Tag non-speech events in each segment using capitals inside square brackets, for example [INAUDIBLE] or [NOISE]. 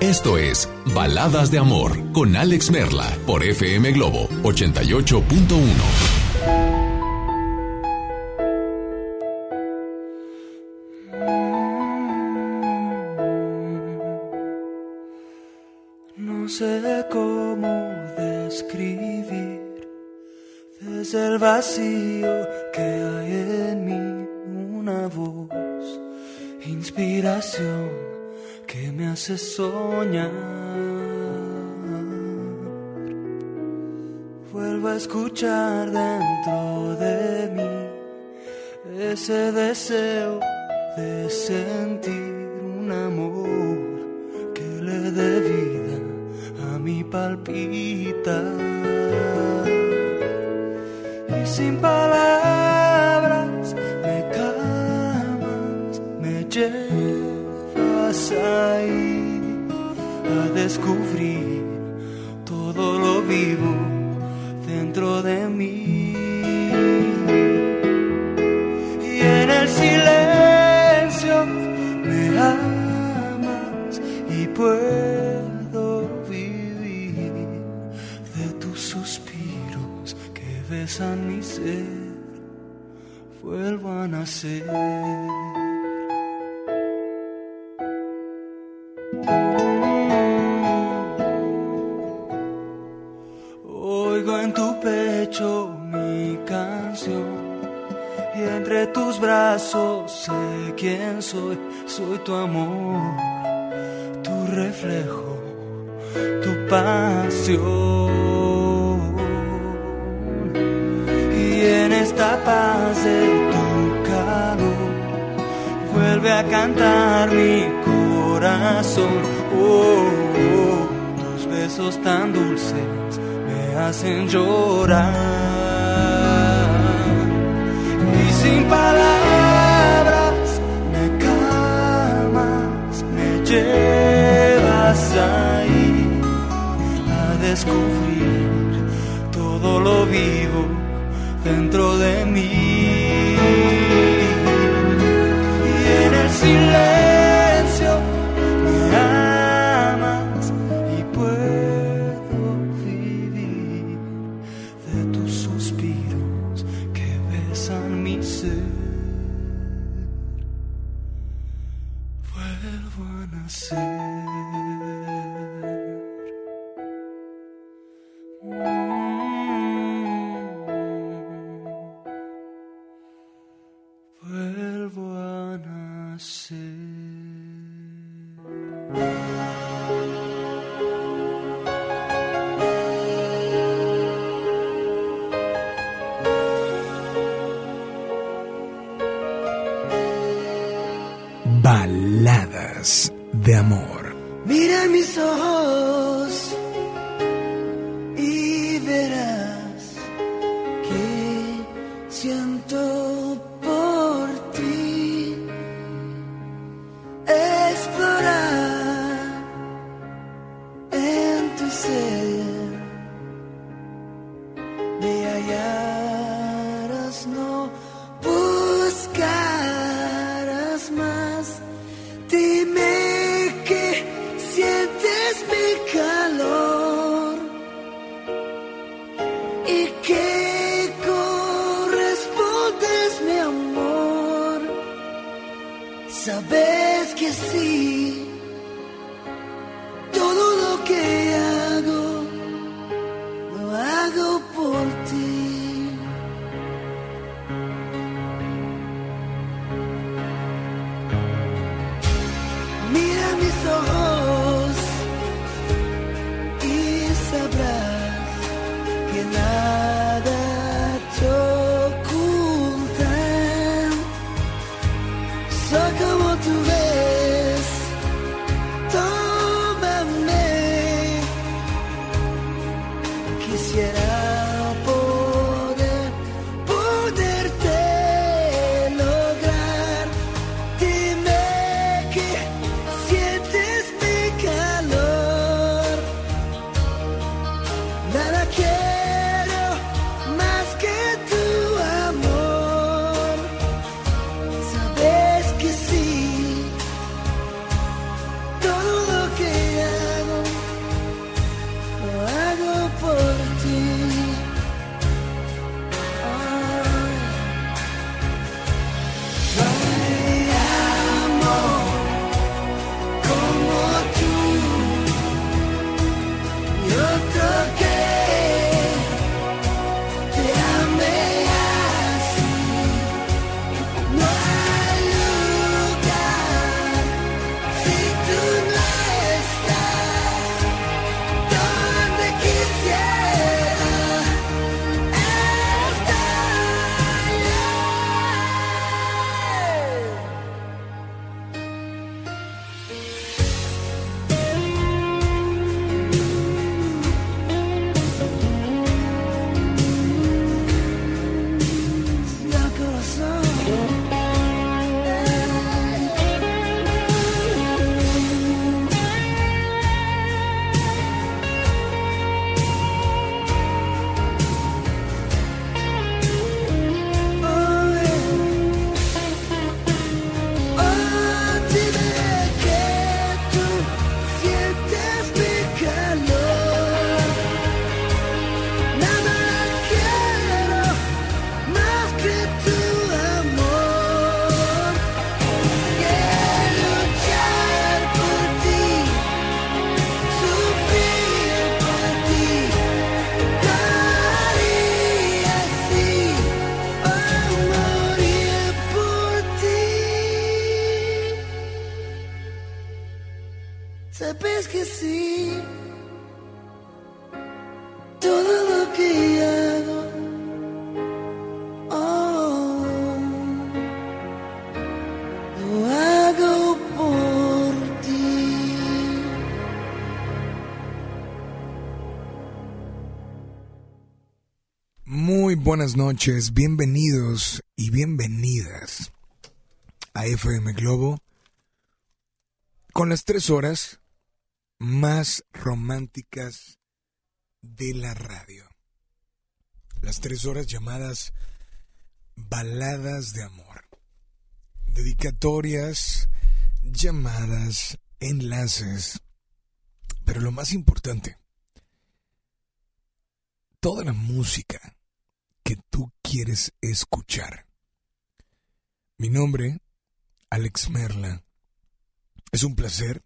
esto es Baladas de Amor con Alex Merla por FM Globo 88.1. No sé cómo describir desde el vacío que hay en mí una voz, inspiración que me hace soñar. Vuelvo a escuchar dentro de mí ese deseo de sentir un amor que le dé vida a mi palpita. Y sin palabras ahí a descubrir todo lo vivo dentro de mí. Y en el silencio me amas y puedo vivir de tus suspiros que besan mi ser. Vuelvo a nacer. Oigo en tu pecho mi canción y entre tus brazos sé quién soy, soy tu amor, tu reflejo, tu pasión. Y en esta paz de tu calor vuelve a cantar mi Oh, oh, tus besos tan dulces me hacen llorar. Y sin palabras me calmas, me llevas ahí a descubrir todo lo vivo dentro de mí. Y en el silencio buenas noches, bienvenidos y bienvenidas a FM Globo con las tres horas más románticas de la radio. Las tres horas llamadas baladas de amor. Dedicatorias, llamadas, enlaces. Pero lo más importante, toda la música que tú quieres escuchar. Mi nombre, Alex Merla. Es un placer,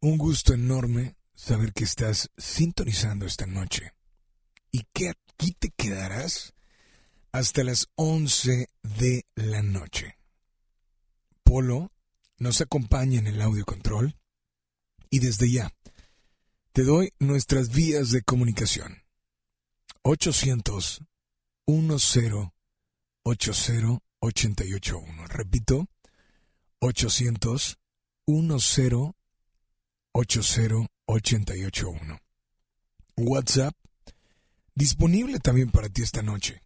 un gusto enorme saber que estás sintonizando esta noche y que aquí te quedarás hasta las 11 de la noche. Polo nos acompaña en el audio control y desde ya te doy nuestras vías de comunicación. 800 10 80 881. Repito, 800 10 80 881. WhatsApp disponible también para ti esta noche.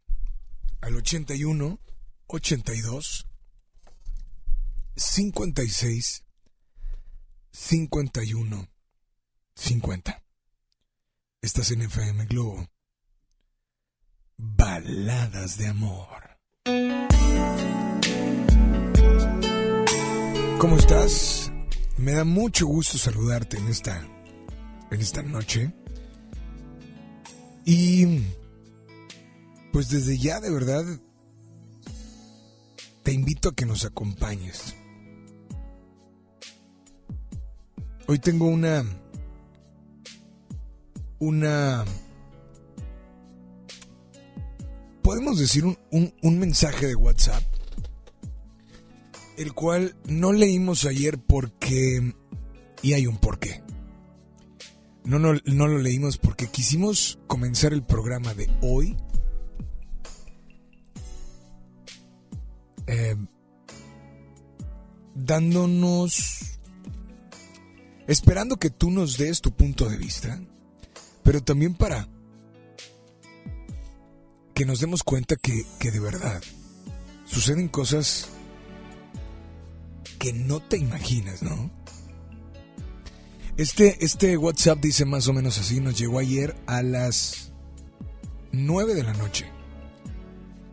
Al 81 82 56 51 50. Estás en FM Globo Baladas de amor. ¿Cómo estás? Me da mucho gusto saludarte en esta en esta noche. Y pues desde ya de verdad te invito a que nos acompañes. Hoy tengo una una podemos decir un, mensaje de WhatsApp, el cual no leímos ayer porque... Y hay un porqué. No, no, no lo leímos porque quisimos comenzar el programa de hoy eh, dándonos, esperando que tú nos des tu punto de vista, pero también para que nos demos cuenta que, de verdad suceden cosas que no te imaginas, ¿no? Este, este WhatsApp dice más o menos así, nos llegó ayer a las 9 de la noche.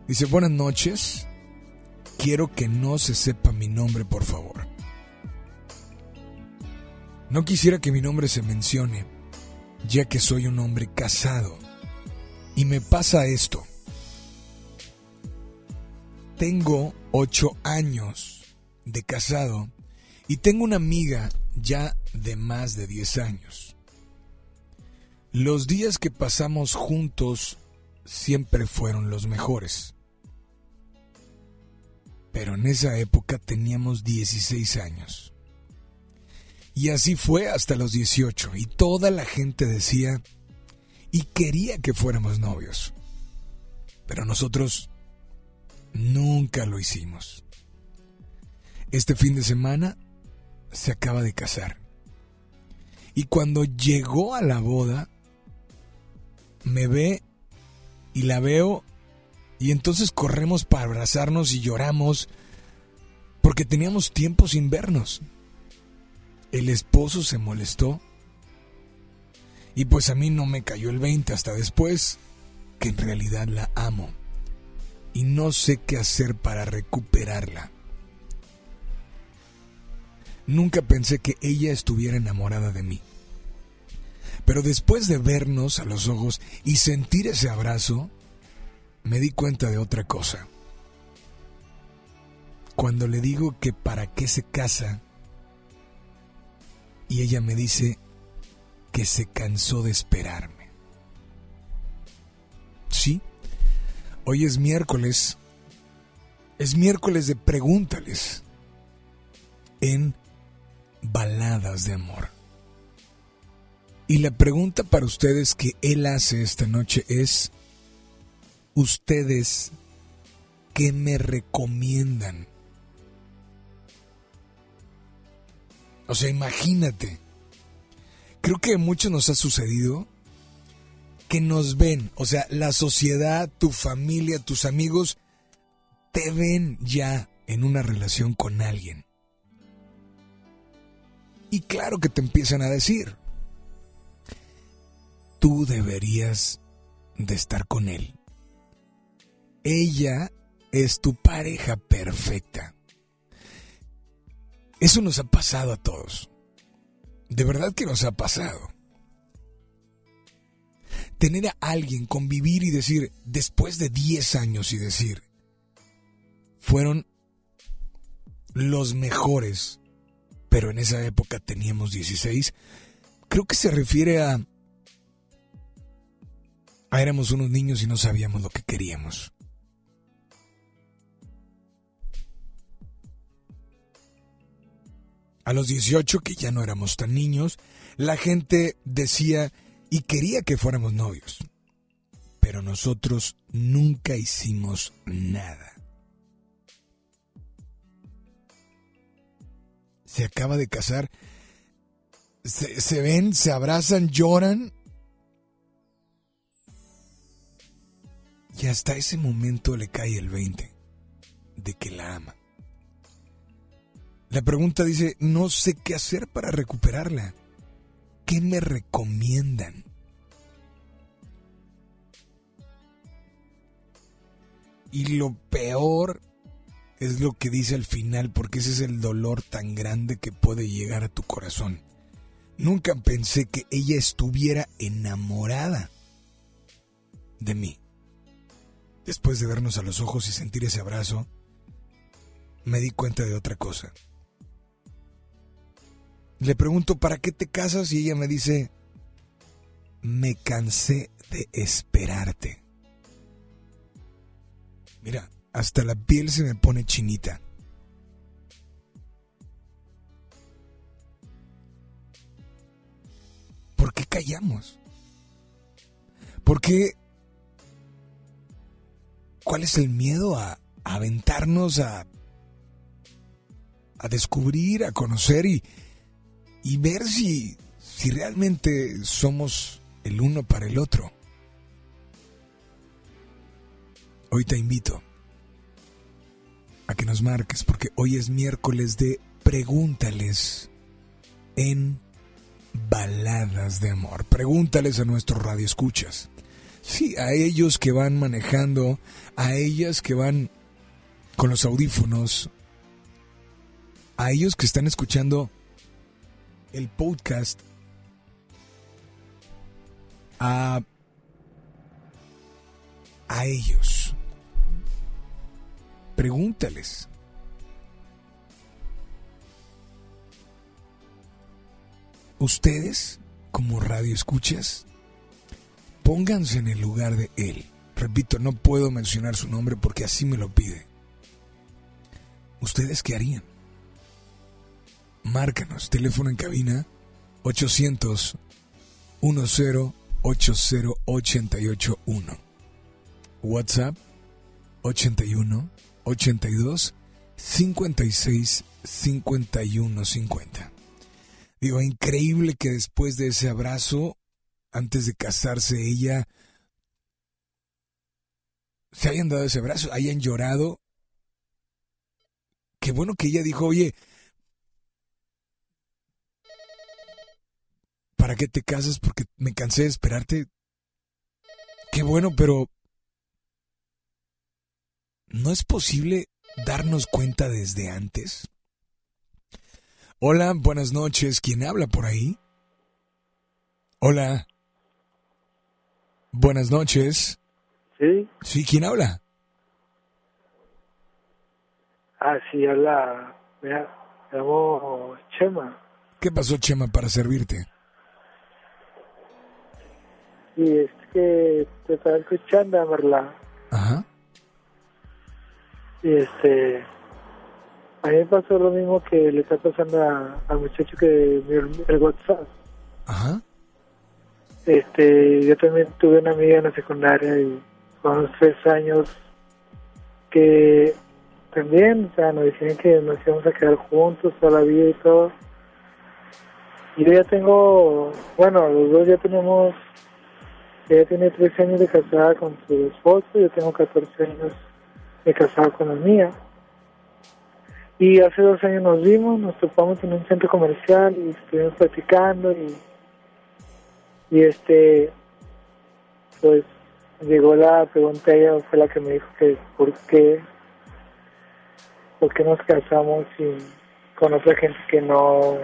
Dice, buenas noches, quiero que no se sepa mi nombre, por favor. No quisiera que mi nombre se mencione, ya que soy un hombre casado. Y me pasa esto tengo ocho años de casado y tengo una amiga ya de más de diez años. Los días que pasamos juntos siempre fueron los mejores. Pero en esa época teníamos 16 años. Y así fue hasta los 18 y toda la gente decía y quería que fuéramos novios. Pero nosotros Nunca lo hicimos. Este fin de semana se acaba de casar. Y cuando llegó a la boda, me ve y la veo y entonces corremos para abrazarnos y lloramos porque teníamos tiempo sin vernos. El esposo se molestó y pues a mí no me cayó el 20 hasta después que en realidad la amo y no sé qué hacer para recuperarla. Nunca pensé que ella estuviera enamorada de mí. Pero después de vernos a los ojos y sentir ese abrazo, me di cuenta de otra cosa. Cuando le digo que para qué se casa, y ella me dice que se cansó de esperarme. Sí, Hoy es miércoles. Es miércoles de pregúntales en baladas de amor. Y la pregunta para ustedes que él hace esta noche es, ¿ustedes qué me recomiendan? O sea, imagínate. Creo que a nos ha sucedido que nos ven, o sea, la sociedad, tu familia, tus amigos, te ven ya en una relación con alguien. Y claro que te empiezan a decir, tú deberías de estar con él. Ella es tu pareja perfecta. Eso nos ha pasado a todos. De verdad que nos ha pasado. Tener a alguien, convivir y decir, después de 10 años y decir, fueron los mejores, pero en esa época teníamos 16, creo que se refiere a... éramos unos niños y no sabíamos lo que queríamos. A los 18, que ya no éramos tan niños, la gente decía y quería que fuéramos novios. Pero nosotros nunca hicimos nada. Se acaba de casar. Se, ven, se abrazan, lloran. Y hasta ese momento le cae el 20 de que la ama. La pregunta dice, no sé qué hacer para recuperarla. ¿Qué me recomiendan? Y lo peor es lo que dice al final, porque ese es el dolor tan grande que puede llegar a tu corazón. Nunca pensé que ella estuviera enamorada de mí. Después de vernos a los ojos y sentir ese abrazo, me di cuenta de otra cosa. Le pregunto, ¿para qué te casas? Y ella me dice, me cansé de esperarte. Mira, hasta la piel se me pone chinita. ¿Por qué callamos? ¿Por qué? ¿Cuál es el miedo a, aventarnos a, a descubrir, a conocer y, y ver si, si realmente somos el uno para el otro. Hoy te invito a que nos marques porque hoy es miércoles de pregúntales en baladas de amor. Pregúntales a nuestros radioescuchas. Sí, a ellos que van manejando, a ellas que van con los audífonos, a ellos que están escuchando el podcast a, a ellos. Pregúntales. Ustedes, como radio escuchas, pónganse en el lugar de él. Repito, no puedo mencionar su nombre porque así me lo pide. ¿Ustedes qué harían? Márcanos, teléfono en cabina 800 10 80881. WhatsApp 81 82 56 51 50. Digo, increíble que después de ese abrazo, antes de casarse, ella se hayan dado ese abrazo, hayan llorado. Qué bueno que ella dijo, oye, ¿para qué te casas? Porque me cansé de esperarte. Qué bueno, pero ¿no es posible darnos cuenta desde antes? Hola, buenas noches. ¿Quién habla por ahí? Hola. Buenas noches. Sí. Sí, ¿quién habla? Ah, sí, habla. Me llamo Chema. ¿Qué pasó, Chema, para servirte? Y es que te estaba escuchando, Marla. Ajá. Y este. A mí me pasó lo mismo que le está pasando a- al muchacho que me el WhatsApp. Ajá. Este, yo también tuve una amiga en la secundaria y con unos tres años que también, o sea, nos decían que nos íbamos a quedar juntos toda la vida y todo. Y yo ya tengo, bueno, los dos ya tenemos ella tiene 13 años de casada con su esposo, yo tengo 14 años de casado con la mía. Y hace dos años nos vimos, nos topamos en un centro comercial y estuvimos platicando y, y este, pues llegó la pregunta, ella fue la que me dijo que por qué, por qué nos casamos sin, con otra gente que no,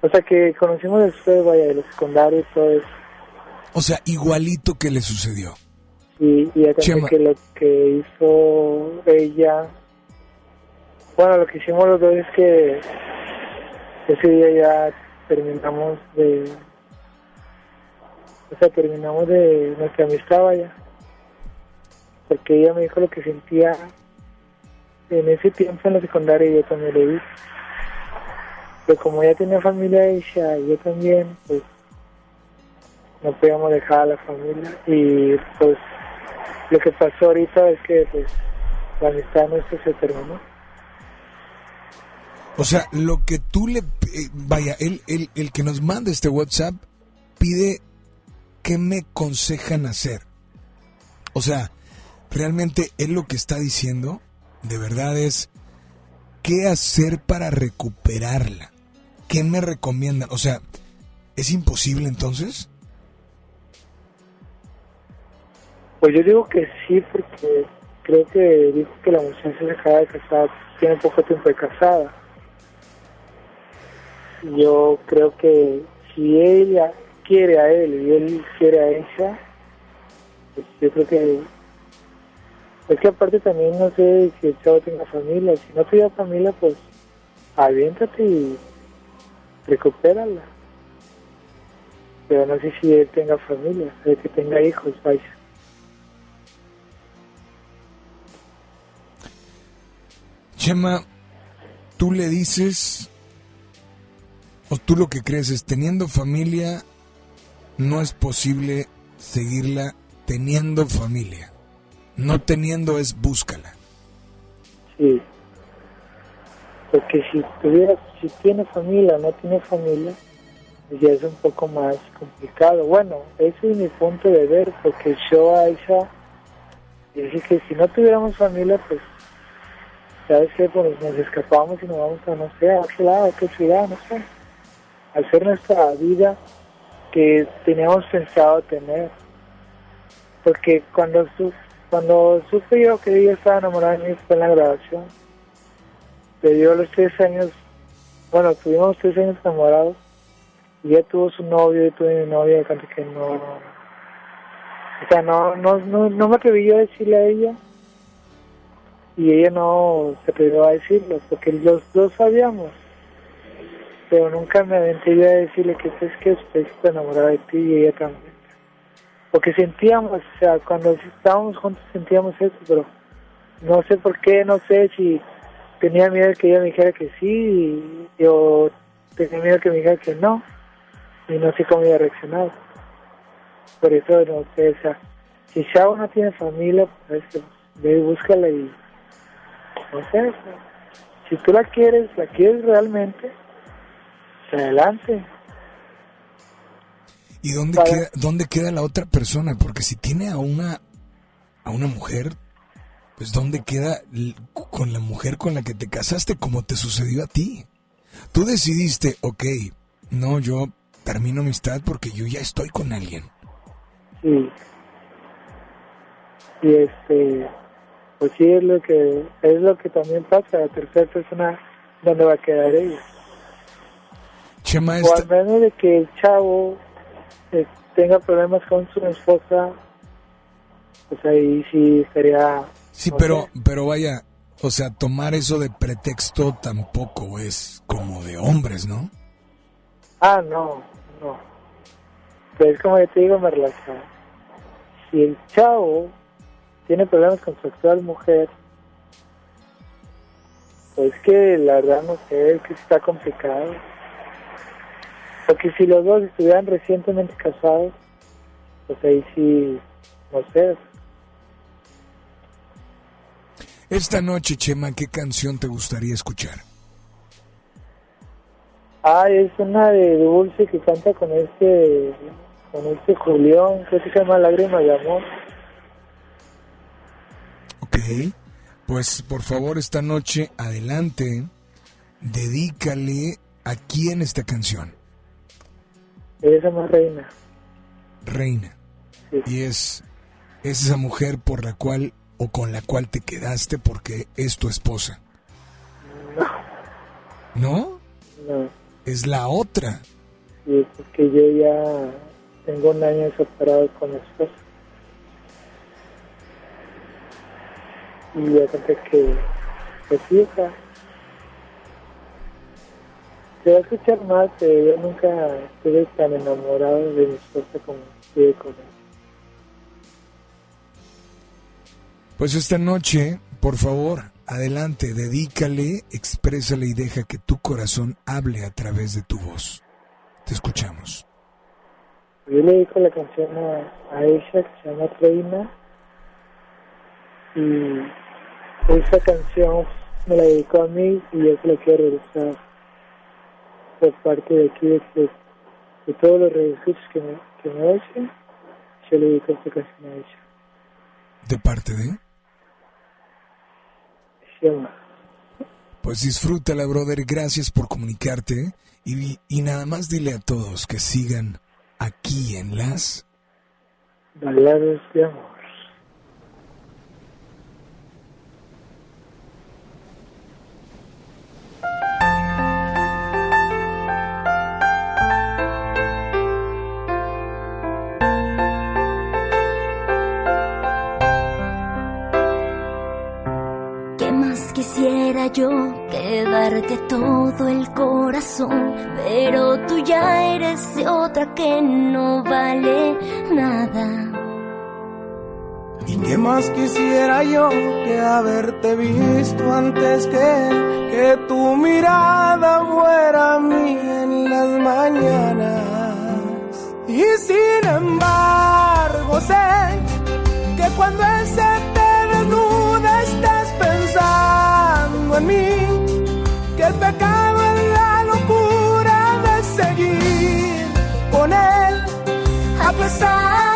o sea que conocimos después, vaya, de los secundarios y todo eso. O sea, igualito que le sucedió. Y, y también que lo que hizo ella, bueno, lo que hicimos los dos es que ese día ya terminamos de, o sea, terminamos de nuestra amistad, vaya. Porque ella me dijo lo que sentía en ese tiempo en la secundaria y yo también lo vi. Pero como ella tenía familia ella y yo también, pues no podíamos dejar a la familia. Y pues lo que pasó ahorita es que pues la amistad nuestra se terminó. O sea, lo que tú le... eh, vaya, el, el, el que nos manda este WhatsApp pide qué me aconsejan hacer. O sea, realmente él lo que está diciendo, de verdad es, ¿qué hacer para recuperarla? ¿Qué me recomiendan? O sea, ¿es imposible entonces? Pues yo digo que sí, porque creo que dijo que la mujer se acaba de casar, tiene poco tiempo de casada. Yo creo que si ella quiere a él y él quiere a ella, pues yo creo que... Es que aparte también no sé si el chavo tenga familia. Si no tuviera familia, pues aviéntate y recupérala. Pero no sé si él tenga familia, o que tenga hijos, vaya. Chema, tú le dices, o tú lo que crees es, teniendo familia, no es posible seguirla teniendo familia. No teniendo es búscala. Sí. Porque si tuviera, si tiene familia no tiene familia, pues ya es un poco más complicado. Bueno, ese es mi punto de ver, porque yo a esa dije que si no tuviéramos familia, pues, ¿sabes qué? Pues nos escapamos y nos vamos a, no sé, a otro lado, a otra ciudad, no sé. Hacer nuestra vida que teníamos pensado tener. Porque cuando su, cuando supe yo que ella estaba enamorada de mí fue en la grabación. Yo a los tres años, bueno, tuvimos tres años enamorados. Y ella tuvo su novio, yo tuve mi novia, tanto que no... O sea, no, no, no, no me atreví yo a decirle a ella. Y ella no se atrevió a decirlo, porque los dos sabíamos. Pero nunca me aventé yo a decirle que es que usted está enamorada de ti y ella también porque sentíamos, o sea, cuando estábamos juntos sentíamos eso, pero no sé por qué, no sé si tenía miedo de que ella me dijera que sí, y yo tenía miedo que me dijera que no, y no sé cómo iba a reaccionar. Por eso, no sé, o sea, si Chavo no tiene familia, pues ve y búscala y, sea, si tú la quieres, la quieres realmente, adelante. ¿Y dónde queda, dónde queda la otra persona? Porque si tiene a una a una mujer, pues dónde queda con la mujer con la que te casaste como te sucedió a ti. Tú decidiste, ok, no, yo termino amistad porque yo ya estoy con alguien. Sí. Y este, pues sí es lo que es lo que también pasa. La tercera persona, ¿dónde va a quedar ella? Chema, O al menos de que el chavo eh, tenga problemas con su esposa, pues ahí sí sería. sí, no pero, sé. pero vaya, o sea, tomar eso de pretexto tampoco es como de hombres, ¿no? Ah, no, no. Pero es como yo te digo, me relaciona. Si el chavo tiene problemas con su actual mujer, pues que la verdad no sé, es que está complicado. Porque si los dos estuvieran recientemente casados, pues ahí sí, no sé. Esta noche, Chema, ¿qué canción te gustaría escuchar? Ah, es una de Dulce que canta con este, con este Julián, que se llama Lágrimas de Amor. Ok, pues por favor esta noche adelante, dedícale a quién esta canción. Ella se llama Reina. Reina. Sí. Y es, es esa mujer por la cual o con la cual te quedaste porque es tu esposa. ¿No? No, Es la otra. y es porque yo ya tengo un año separado con mi esposa. Y ya conté que, o sea, se va a escuchar mal, pero yo nunca estuve tan enamorado de mi esposa como estuve con él. Pues esta noche, por favor, adelante, dedícale, exprésale y deja que tu corazón hable a través de tu voz. Te escuchamos. Yo le dedico la canción a, a ella que se llama Reina y esa canción me la dedicó a mí y yo se la quiero regresar por parte de aquí de, de, de todos los redescuchos que me, que me oyen yo le dedico esta canción a ella ¿De parte de? llama Pues disfrútala, brother. Gracias por comunicarte. Y, y nada más dile a todos que sigan aquí en las... Baladas de Amor quisiera yo que darte todo el corazón? Pero tú ya eres otra que no vale nada. ¿Y qué más quisiera yo que haberte visto antes que? Que tu mirada fuera mía en las mañanas. Y sin embargo sé que cuando él se te desnuda estás pensando mí. Que el pecado es la locura de seguir con él. A pesar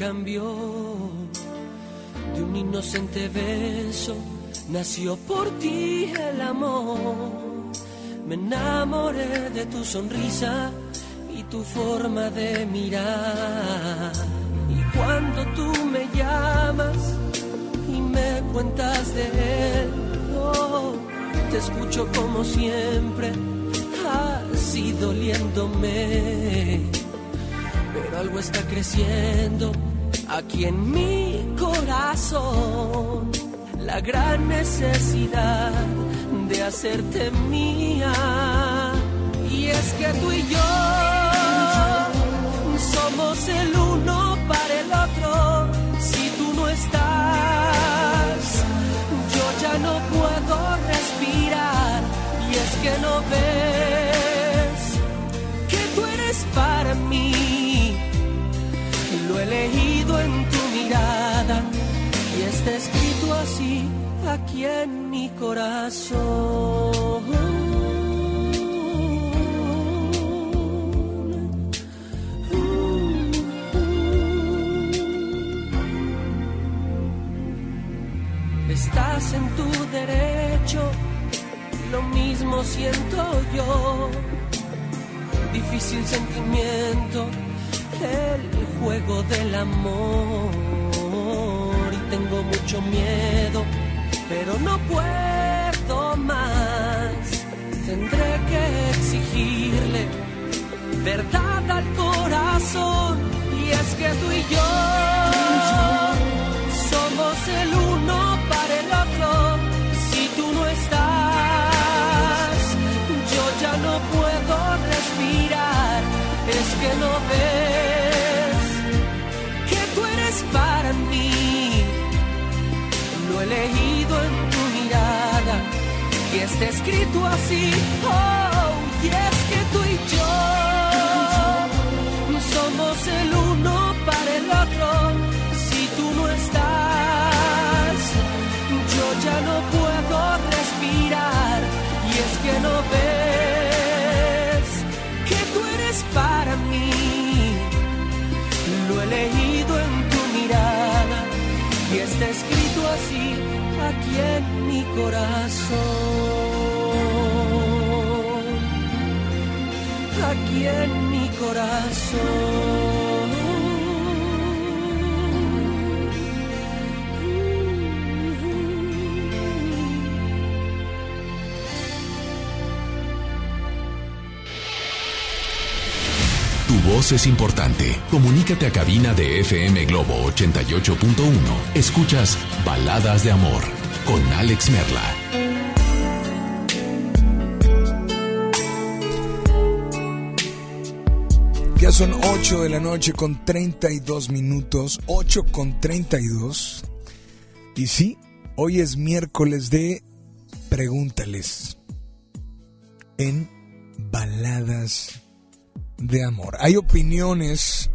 cambió? De un inocente beso nació por ti el amor. Me enamoré de tu sonrisa y tu forma de mirar. Y cuando tú me llamas, y me cuentas de él. Oh, te escucho como siempre, así doliéndome. Pero algo está creciendo aquí en mi corazón. La gran necesidad de hacerte mía. Y es que tú y yo somos el uno para el otro. Si tú no estás, yo ya no puedo respirar. Y es que no ves está escrito así aquí en mi corazón. Estás en tu derecho, lo mismo siento yo. Difícil sentimiento, el juego del amor. Tengo mucho miedo, pero no puedo más. Tendré que exigirle verdad al corazón. Y es que tú y yo somos el uno para el otro. Si tú no estás, yo ya no puedo respirar. Es que no ves leído en tu mirada y está escrito así. Oh, y es que tú y yo somos el uno para el otro. Si tú no estás, yo ya no puedo respirar. Y es que no ves corazón. Aquí en mi corazón. Tu voz es importante. Comunícate a cabina de FM Globo 88.1. Escuchas Baladas de Amor con Alex Merla. Ya son 8 de la noche con 32 minutos, 8 con 32. Y sí, hoy es miércoles de Pregúntales en Baladas de Amor. Hay opiniones,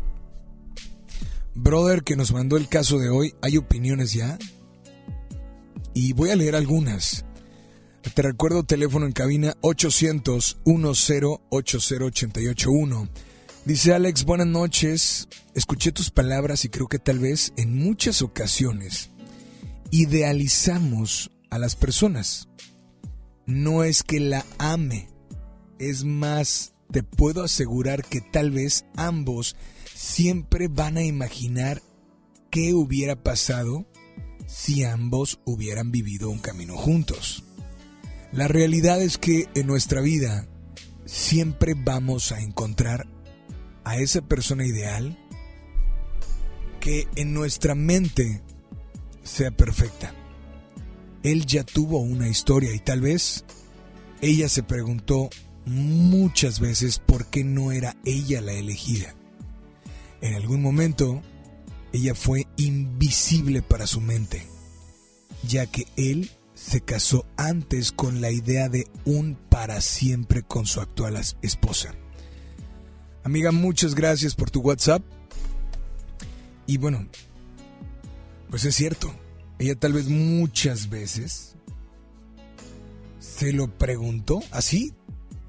brother, que nos mandó el caso de hoy, hay opiniones ya. Y voy a leer algunas. Te recuerdo teléfono en cabina 800 10 80881. Dice Alex, buenas noches. Escuché tus palabras y creo que tal vez en muchas ocasiones idealizamos a las personas. No es que la ame, es más, te puedo asegurar que tal vez ambos siempre van a imaginar qué hubiera pasado si ambos hubieran vivido un camino juntos. La realidad es que en nuestra vida siempre vamos a encontrar a esa persona ideal que en nuestra mente sea perfecta. Él ya tuvo una historia y tal vez ella se preguntó muchas veces por qué no era ella la elegida. En algún momento, ella fue invisible para su mente, ya que él se casó antes con la idea de un para siempre con su actual esposa. Amiga, muchas gracias por tu WhatsApp. Y bueno, pues es cierto, ella tal vez muchas veces se lo preguntó así,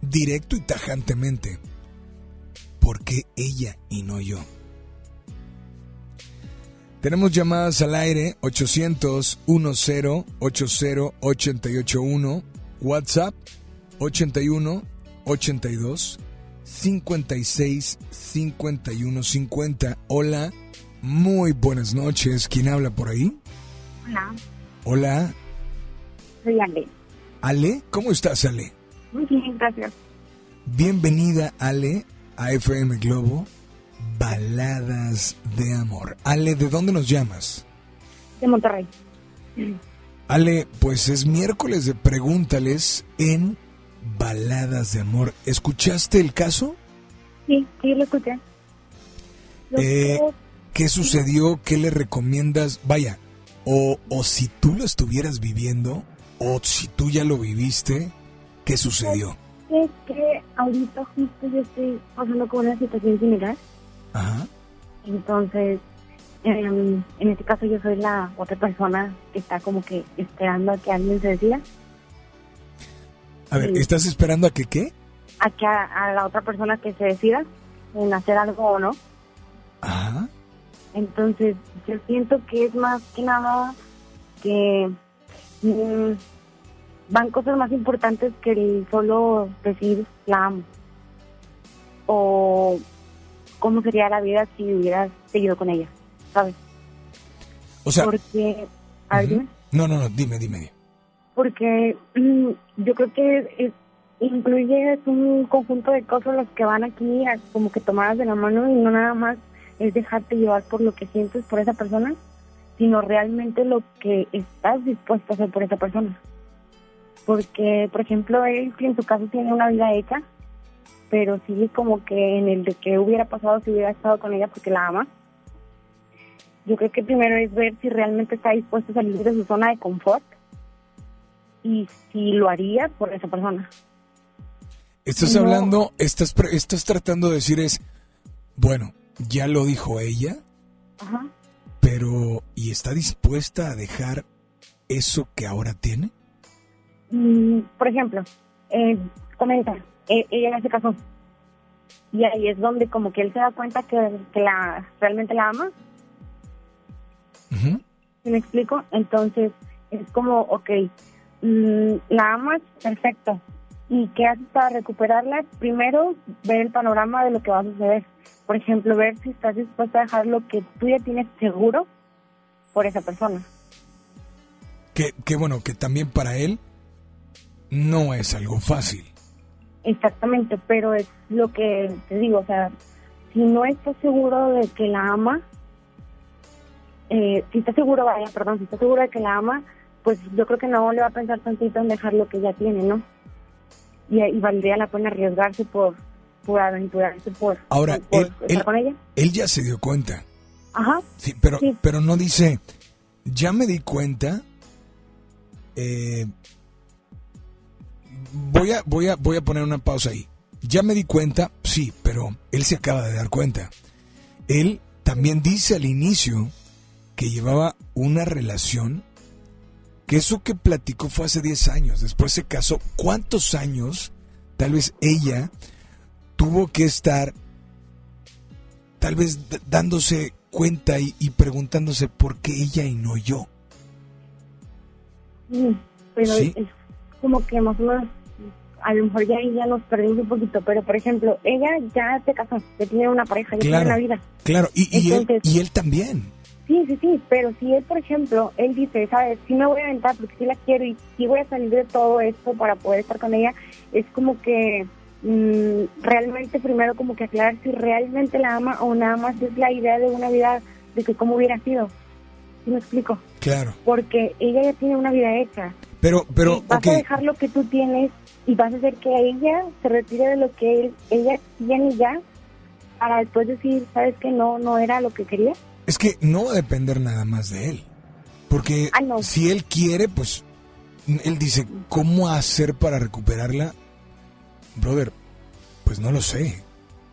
directo y tajantemente, ¿por qué ella y no yo? Tenemos llamadas al aire 800 10 80 881 WhatsApp 81 82 56 51 50. Hola, muy buenas noches. ¿Quién habla por ahí? Hola, Hola, soy Ale. Ale. ¿Cómo estás, Ale? Muy bien, gracias. Bienvenida, Ale, a FM Globo, Baladas de Amor. Ale, ¿de dónde nos llamas? De Monterrey. Ale, pues es miércoles de pregúntales en Baladas de Amor. ¿Escuchaste el caso? Sí, sí, lo escuché. Lo Eh, que- ¿Qué sucedió? ¿Qué le recomiendas? Vaya, o, o si tú lo estuvieras viviendo, o si tú ya lo viviste, ¿qué sucedió? es que ahorita justo yo estoy pasando con una situación similar. Ajá. Entonces, em, en este caso yo soy la otra persona que está como que esperando a que alguien se decida, A ver. ¿estás esperando a que qué? a que a, a la otra persona que se decida en hacer algo o no. Ajá. Entonces, yo siento que es más que nada que mm, van cosas más importantes que el solo decir la amo. O cómo sería la vida si hubieras seguido con ella, ¿sabes? O sea, Porque, a ver, dime. no, no, no, dime, dime. dime. porque mm, yo creo que es- incluye es un conjunto de cosas las que van aquí a como que tomadas de la mano y no nada más es dejarte llevar por lo que sientes por esa persona, sino realmente lo que estás dispuesto a hacer por esa persona. Porque, por ejemplo, él que en su caso tiene una vida hecha, pero sí como que en el de que hubiera pasado si hubiera estado con ella porque la ama. Yo creo que primero es ver si realmente está dispuesto a salir de su zona de confort y si lo haría por esa persona. Estás No. hablando, estás, estás tratando de decir es, bueno, ya lo dijo ella, Ajá. pero ¿y está dispuesta a dejar eso que ahora tiene? Mm, por ejemplo, eh, comenta, ella ya se casó. Y ahí es donde como que él se da cuenta que, que la realmente la ama, Ujú. ¿sí me explico? Entonces es como, ok, mm, la amas, perfecto. ¿Y qué haces para recuperarla? Primero, ver el panorama de lo que va a suceder. Por ejemplo, ver si estás dispuesta a dejar lo que tú ya tienes seguro por esa persona. Que, que bueno, que también para él no es algo fácil. Exactamente, pero es lo que te digo, o sea, si no estás seguro de que la ama, eh, si estás seguro, vaya, perdón, si estás seguro de que la ama, pues yo creo que no le va a pensar tantito en dejar lo que ya tiene, ¿no? Y, y valdría la pena arriesgarse por, por aventurarse, por, Ahora, por él- estar él- con ella. Él ya se dio cuenta. Ajá, Sí, pero, Sí. pero no dice, ya me di cuenta. eh, voy, a, voy, a, voy a poner una pausa ahí. Ya me di cuenta, sí, pero él se acaba de dar cuenta. Él también dice al inicio que llevaba una relación, que eso que platicó fue hace 10 años, después se casó. ¿Cuántos años tal vez ella tuvo que estar tal vez dándose cuenta y, y preguntándose por qué ella y no yo. Mm, pero Sí. es como que más o menos, a lo mejor ya ahí ya nos perdimos un poquito, pero por ejemplo, ella ya se casó, ya tiene una pareja, ya tiene Claro. una vida. Claro, y, y él, y él también. Sí, sí, sí, pero si él, por ejemplo, él dice, ¿sabes? Sí me voy a aventar porque sí la quiero y sí voy a salir de todo esto para poder estar con ella, es como que mm, realmente primero como que aclarar si realmente la ama o nada más es la idea de una vida, de que cómo hubiera sido. ¿Sí me explico? Claro. Porque ella ya tiene una vida hecha Pero, pero, vas ok. a dejar lo que tú tienes y vas a hacer que ella se retire de lo que él- ella tiene ya para después decir, ¿sabes que No, no era lo que quería. Es que no va a depender nada más de él. Porque Ah, no. si él quiere, pues él dice, ¿cómo hacer para recuperarla? Brother, pues no lo sé.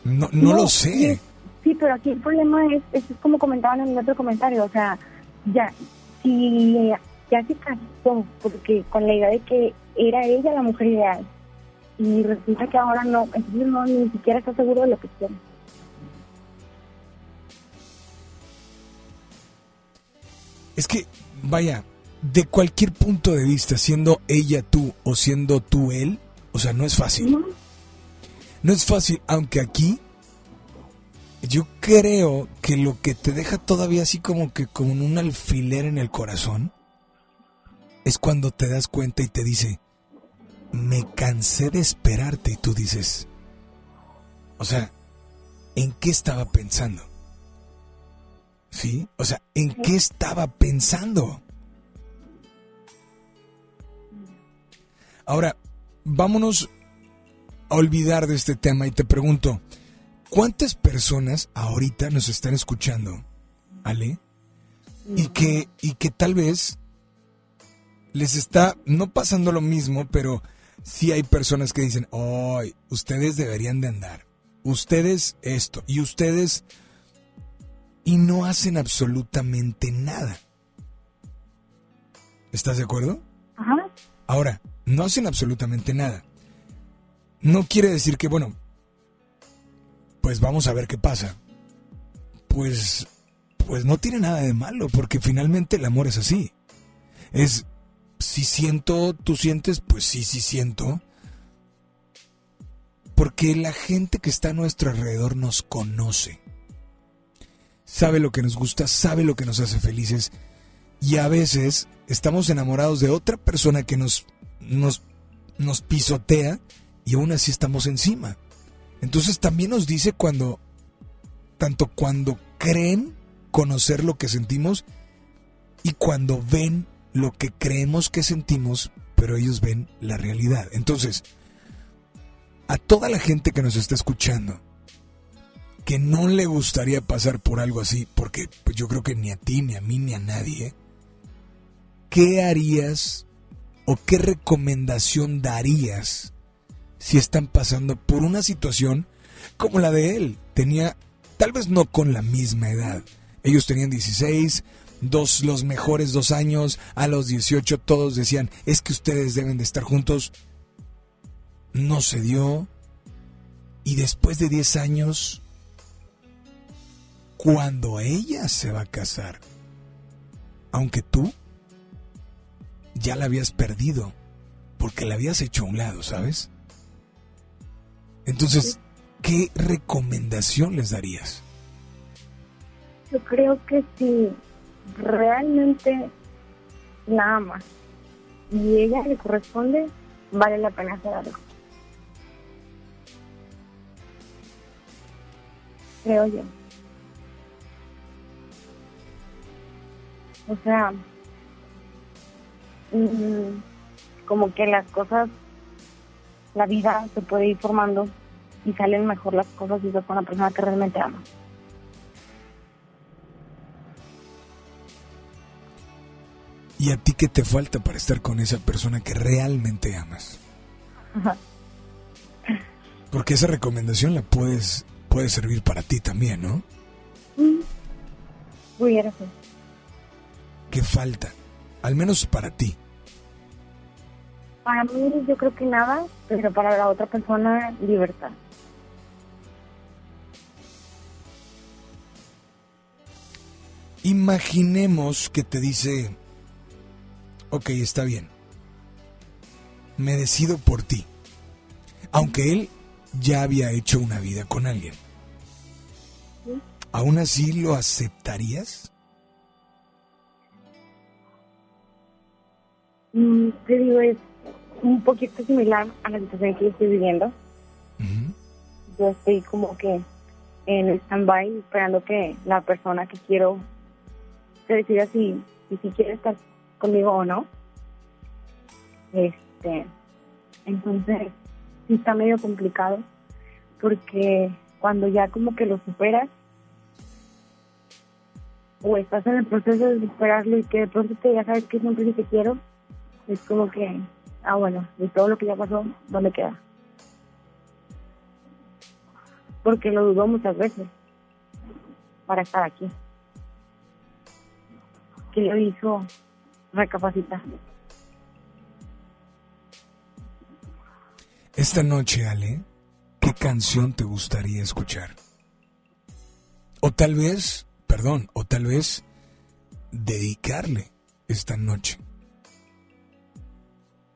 No, no, lo sé. sí, Sí, pero aquí el problema es, es como comentaban en el otro comentario, o sea, ya, si ya se casó porque con la idea de que era ella la mujer ideal y resulta que ahora no, entonces no, ni siquiera está seguro de lo que quiere. Es que, vaya, de cualquier punto de vista, siendo ella tú o siendo tú él, o sea, no es fácil. ¿no? No es fácil, aunque aquí yo creo que lo que te deja todavía así como que con un alfiler en el corazón es cuando te das cuenta y te dice, me cansé de esperarte y tú dices, o sea, ¿en qué estaba pensando? ¿Sí? O sea, ¿en qué estaba pensando? Ahora, vámonos a olvidar de este tema y te pregunto, ¿cuántas personas ahorita nos están escuchando, Ale? Y que, y que tal vez les está no pasando lo mismo, pero sí hay personas que dicen, ay, ustedes deberían de andar, ustedes esto, y ustedes, y no hacen absolutamente nada. ¿Estás de acuerdo? Ajá. Ahora, no hacen absolutamente nada. No quiere decir que, bueno, pues vamos a ver qué pasa. Pues, pues no tiene nada de malo, porque finalmente el amor es así. Es, si siento, tú sientes, pues sí, sí siento. Porque la gente que está a nuestro alrededor nos conoce. Sabe lo que nos gusta, sabe lo que nos hace felices. Y a veces estamos enamorados de otra persona que nos, nos, nos pisotea y aún así estamos encima. Entonces también nos dice cuando, tanto cuando creen conocer lo que sentimos y cuando ven lo que creemos que sentimos, pero ellos ven la realidad. Entonces, a toda la gente que nos está escuchando, que no le gustaría pasar por algo así, porque pues, yo creo que ni a ti, ni a mí, ni a nadie, ¿qué harías o qué recomendación darías si están pasando por una situación como la de él? Tenía, tal vez no con la misma edad. Ellos tenían 16, dos, los mejores dos años, a los 18 todos decían, es que ustedes deben de estar juntos. No se dio. Y después de 10 años, cuando ella se va a casar, aunque tú ya la habías perdido, porque la habías hecho a un lado, ¿sabes? Entonces, ¿qué recomendación les darías? Yo creo que si realmente la ama y ella le corresponde, vale la pena hacer algo. Creo yo. O sea, mm, como que las cosas, la vida se puede ir formando y salen mejor las cosas si estás con la persona que realmente ama. ¿Y a ti qué te falta para estar con esa persona que realmente amas? Ajá. Porque esa recomendación la puedes puede servir para ti también, ¿no? Mm. Pudiera ser. ¿Qué falta? Al menos para ti. Para mí yo creo que nada, pero para la otra persona libertad. Imaginemos que te dice, ok, está bien, me decido por ti, aunque él ya había hecho una vida con alguien. ¿Aún así lo aceptarías? Mm, Te digo, es un poquito similar a la situación que yo estoy viviendo. Yo estoy como que en stand-by esperando que la persona que quiero se decida si, si, si quiere estar conmigo o no. Este, entonces, sí está medio complicado porque cuando ya como que lo superas o estás en el proceso de superarlo y que de pronto te ya sabes que siempre te quiero, es como que, ah bueno, y todo lo que ya pasó, ¿dónde queda? Porque lo dudó muchas veces para estar aquí. Que lo hizo recapacitar. Esta noche, Ale, ¿qué canción te gustaría escuchar? O tal vez, perdón, o tal vez dedicarle esta noche.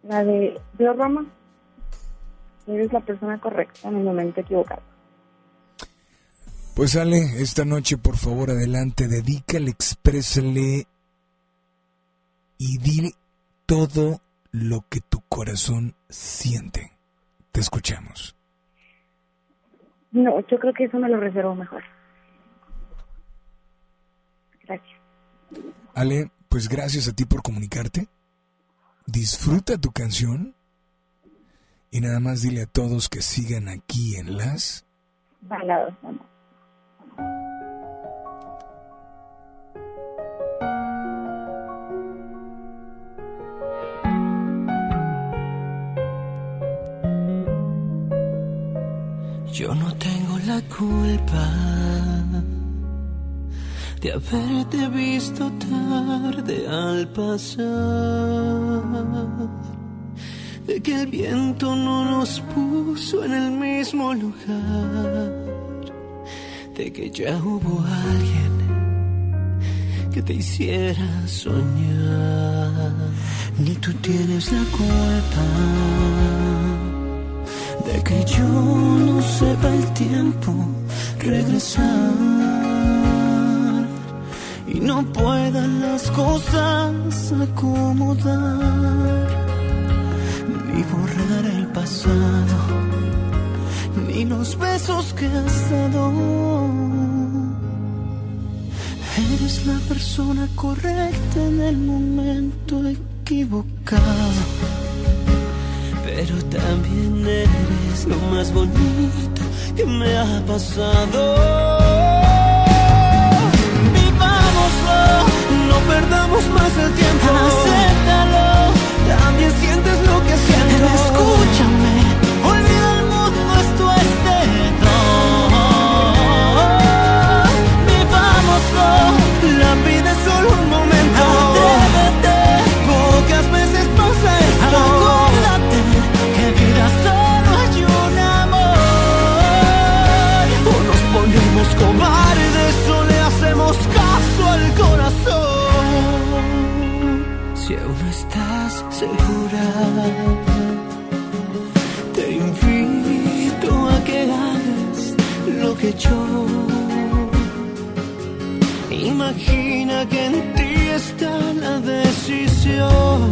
La de Dios Roma, eres la persona correcta en el momento equivocado. Pues Ale, esta noche por favor adelante, dedícale, exprésale y dile todo lo que tu corazón siente. Te escuchamos. No, yo creo que eso me lo reservo mejor. Gracias. Ale, pues gracias a ti por comunicarte. Disfruta tu canción y nada más dile a todos que sigan aquí en las... Baladas, amor. Yo no tengo la culpa de haberte visto tarde al pasar, de que el viento no nos puso en el mismo lugar, de que ya hubo alguien que te hiciera soñar. Ni tú tienes la culpa que yo no sepa el tiempo regresar y no puedan las cosas acomodar ni borrar el pasado ni los besos que has dado. Eres la persona correcta en el momento equivocado pero también eres lo más bonito que me ha pasado. Vivámoslo, no perdamos más el tiempo. Acéptalo, también sientes lo que siento. Escúchame, Imagina que en ti está la decisión.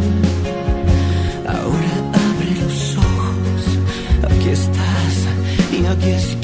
Ahora abre los ojos, aquí estás y aquí estoy.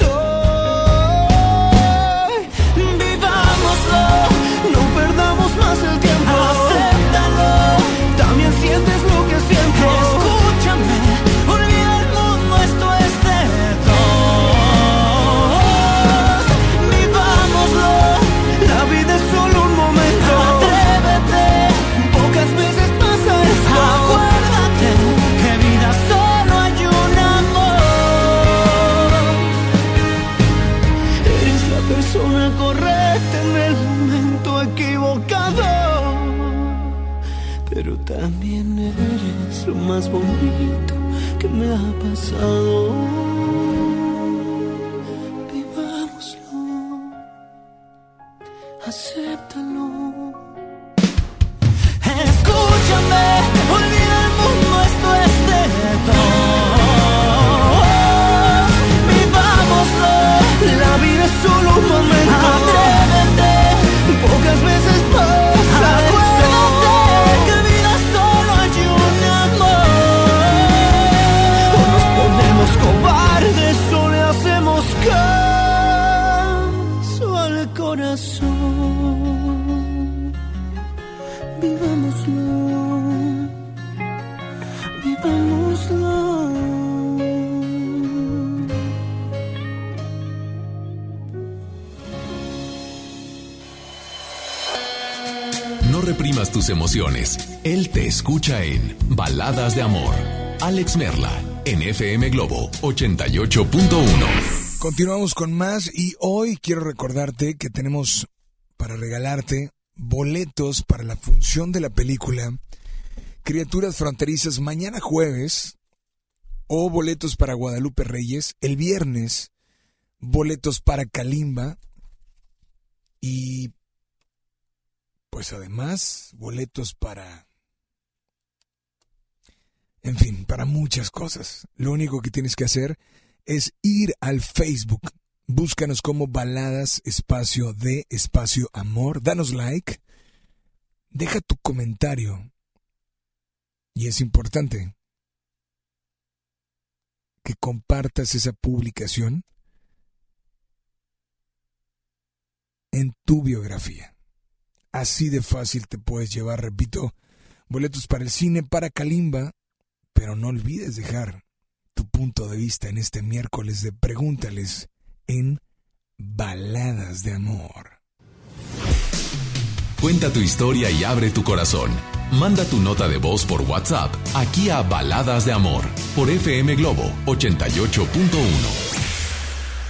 Emociones. Él te escucha en Baladas de Amor. Alex Merla, en FM Globo 88.1. Continuamos con más y hoy quiero recordarte que tenemos para regalarte boletos para la función de la película Criaturas Fronterizas mañana jueves o boletos para Guadalupe Reyes el viernes, boletos para Kalimba y pues además boletos para en fin, para muchas cosas. Lo único que tienes que hacer es ir al Facebook. Búscanos como Baladas Espacio de Espacio Amor. Danos like. Deja tu comentario. Y es importante que compartas esa publicación en tu biografía. Así de fácil te puedes llevar, repito, boletos para el cine, para Kalimba, pero no olvides dejar tu punto de vista en este miércoles de Pregúntales en Baladas de Amor. Cuenta tu historia y abre tu corazón. Manda tu nota de voz por WhatsApp aquí a Baladas de Amor por FM Globo 88.1.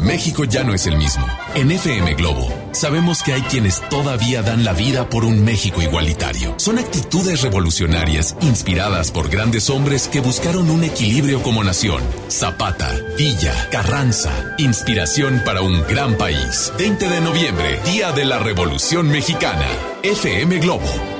México ya no es el mismo. En FM Globo sabemos que hay quienes todavía dan la vida por un México igualitario. Son actitudes revolucionarias inspiradas por grandes hombres que buscaron un equilibrio como nación. Zapata, Villa, Carranza, inspiración para un gran país. 20 de noviembre, Día de la Revolución Mexicana. FM Globo.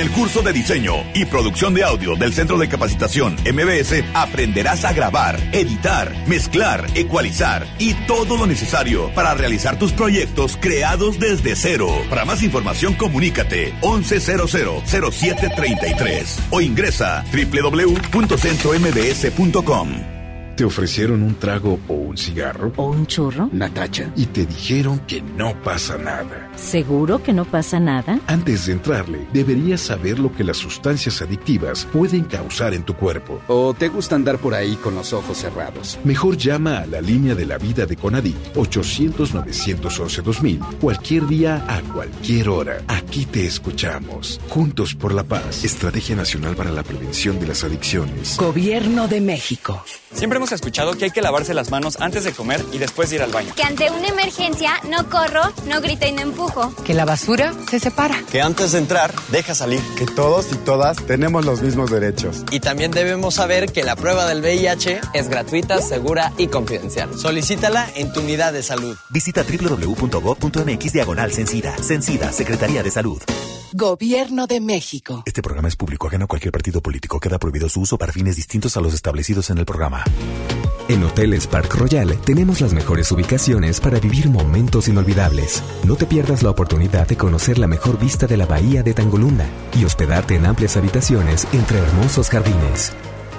El curso de diseño y producción de audio del Centro de Capacitación MBS aprenderás a grabar, editar, mezclar, ecualizar y todo lo necesario para realizar tus proyectos creados desde cero. Para más información comunícate 11000733 o ingresa www.centrombs.com. ¿Te ofrecieron un trago o un cigarro? ¿O un churro? Natacha. Y te dijeron que no pasa nada. ¿Seguro que no pasa nada? Antes de entrarle, deberías saber lo que las sustancias adictivas pueden causar en tu cuerpo. ¿O te gusta andar por ahí con los ojos cerrados? Mejor llama a la línea de la vida de Conadic 800-911-2000 cualquier día a cualquier hora. Aquí te escuchamos. Juntos por la paz. Estrategia Nacional para la Prevención de las Adicciones. Gobierno de México. Siempre hemos escuchado que hay que lavarse las manos antes de comer y después de ir al baño. Que ante una emergencia no corro, no grito y no empujo. Que la basura se separa. Que antes de entrar, deja salir. Que todos y todas tenemos los mismos derechos. Y también debemos saber que la prueba del VIH es gratuita, segura y confidencial. Solicítala en tu unidad de salud. Visita www.gov.mx diagonal Cencida. Cencida, Secretaría de Salud. Gobierno de México. Este programa es público, ajeno a cualquier partido político. Queda prohibido su uso para fines distintos a los establecidos en el programa. En Hoteles Park Royal tenemos las mejores ubicaciones para vivir momentos inolvidables. No te pierdas la oportunidad de conocer la mejor vista de la bahía de Tangolunda y hospedarte en amplias habitaciones entre hermosos jardines.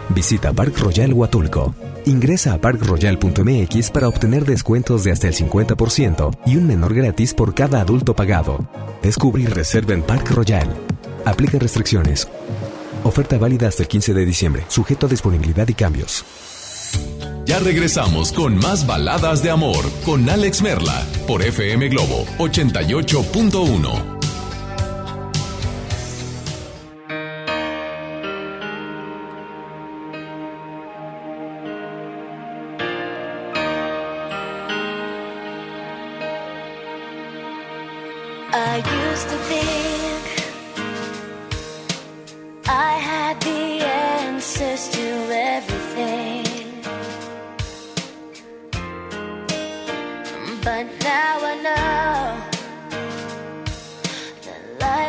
Visita Park Royal Huatulco. Ingresa a parkroyal.mx para obtener descuentos de hasta el 50% y un menor gratis por cada adulto pagado. Descubre y reserva en Park Royal. Aplica restricciones. Oferta válida hasta el 15 de diciembre, sujeto a disponibilidad y cambios. Ya regresamos con más baladas de amor con Alex Merla por FM Globo 88.1.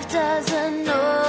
doesn't know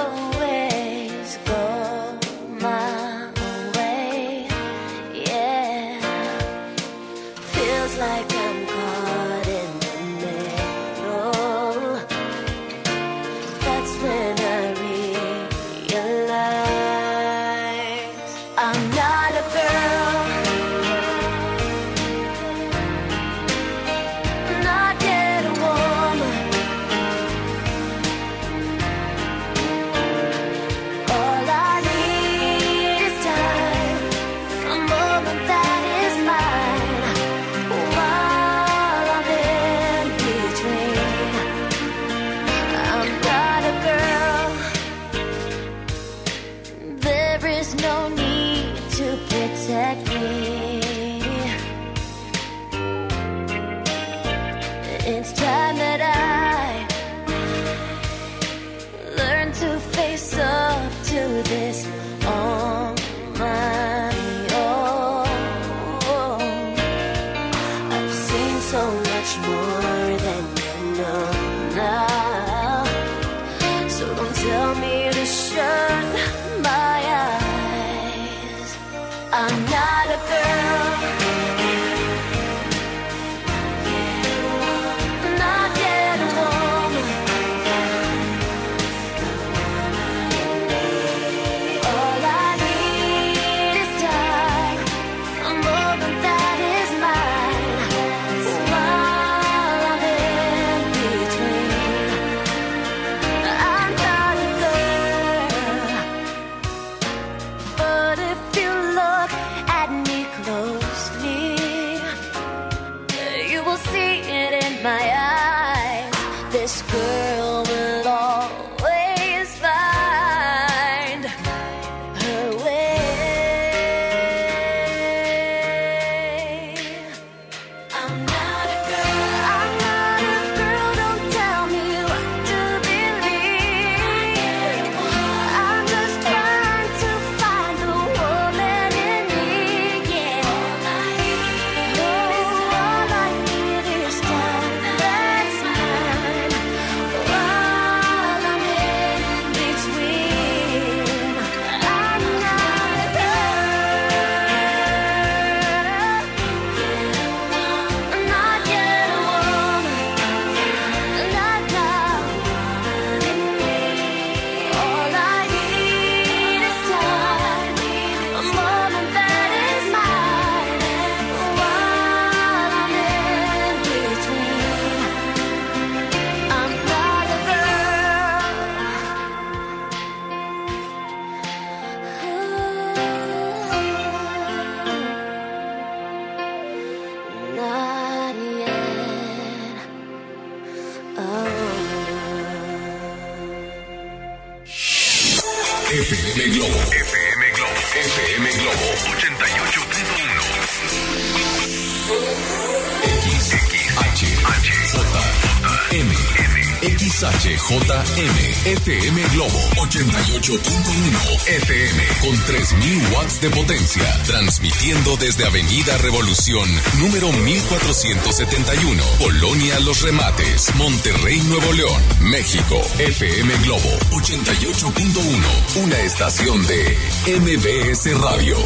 potencia, transmitiendo desde Avenida Revolución, número 1471, Colonia Los Remates, Monterrey, Nuevo León, México. FM Globo 88.1, una estación de MBS Radio.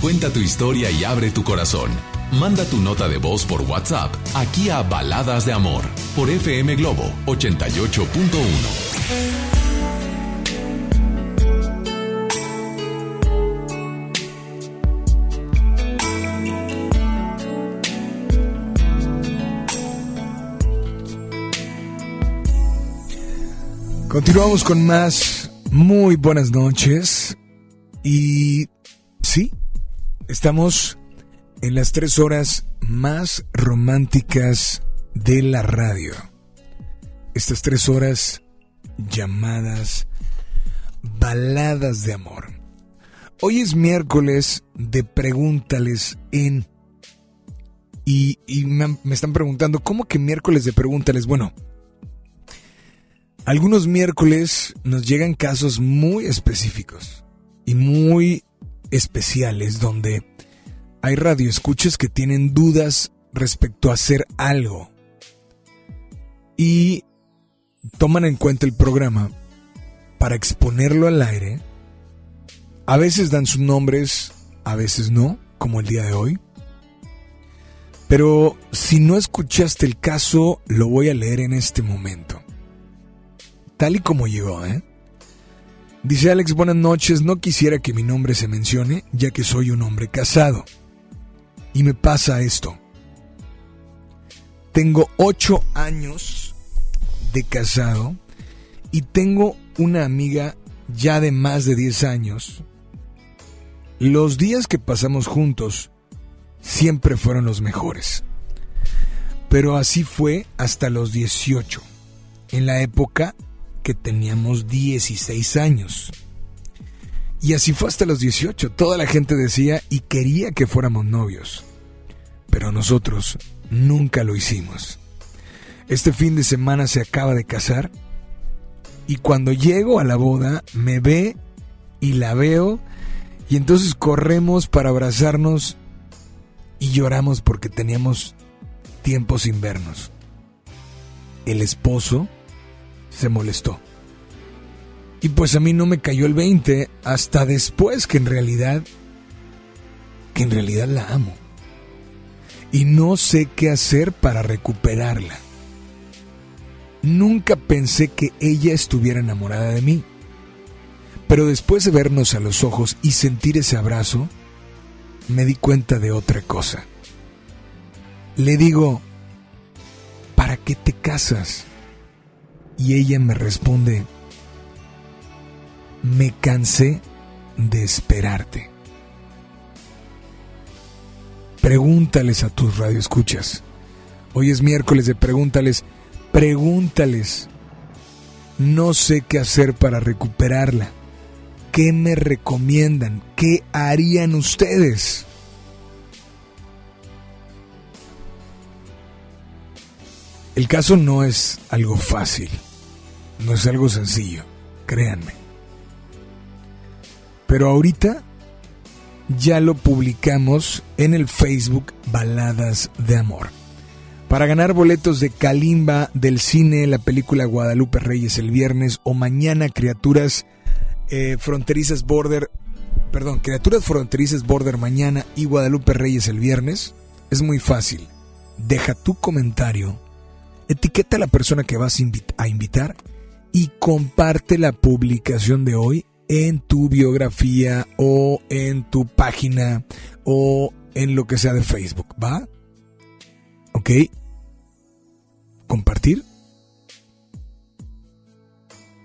Cuenta tu historia y abre tu corazón. Manda tu nota de voz por WhatsApp aquí a Baladas de Amor por FM Globo 88.1. Continuamos con más. Muy buenas noches. Y sí, estamos en las tres horas más románticas de la radio. Estas tres horas llamadas baladas de amor. Hoy es miércoles de pregúntales en... Y, me, me están preguntando, ¿cómo que miércoles de pregúntales? Bueno, algunos miércoles nos llegan casos muy específicos y muy especiales donde hay radioescuchas que tienen dudas respecto a hacer algo y toman en cuenta el programa para exponerlo al aire. A veces dan sus nombres, a veces no, como el día de hoy. Pero si no escuchaste el caso, lo voy a leer en este momento. Tal y como llegó, ¿eh? Dice Alex, buenas noches, no quisiera que mi nombre se mencione, ya que soy un hombre casado. Y me pasa esto. Tengo ocho años de casado y tengo una amiga ya de más de 10 años. Los días que pasamos juntos siempre fueron los mejores. Pero así fue hasta los 18, en la época que teníamos 16 años. Y así fue hasta los 18. Toda la gente decía y quería que fuéramos novios. Pero nosotros nunca lo hicimos. Este fin de semana se acaba de casar y cuando llego a la boda me ve y la veo y entonces corremos para abrazarnos y lloramos porque teníamos tiempo sin vernos. El esposo se molestó. Y pues a mí no me cayó el 20 hasta después que en realidad que en realidad la amo. Y no sé qué hacer para recuperarla. Nunca pensé que ella estuviera enamorada de mí. Pero después de vernos a los ojos y sentir ese abrazo, me di cuenta de otra cosa. Le digo, ¿para qué te casas? Y ella me responde, me cansé de esperarte. Pregúntales a tus radioescuchas. Hoy es miércoles de pregúntales. Pregúntales. No sé qué hacer para recuperarla. ¿Qué me recomiendan? ¿Qué harían ustedes? El caso no es algo fácil, no es algo sencillo, créanme. Pero ahorita ya lo publicamos en el Facebook Baladas de Amor. Para ganar boletos de Kalimba del cine, la película Guadalupe Reyes el viernes o mañana Criaturas eh, Fronterizas Border, perdón, Criaturas Fronterizas Border mañana y Guadalupe Reyes el viernes, es muy fácil. Deja tu comentario, etiqueta a la persona que vas a invit- a invitar y comparte la publicación de hoy en tu biografía o en tu página o en lo que sea de Facebook, ¿va? ¿Ok? Compartir.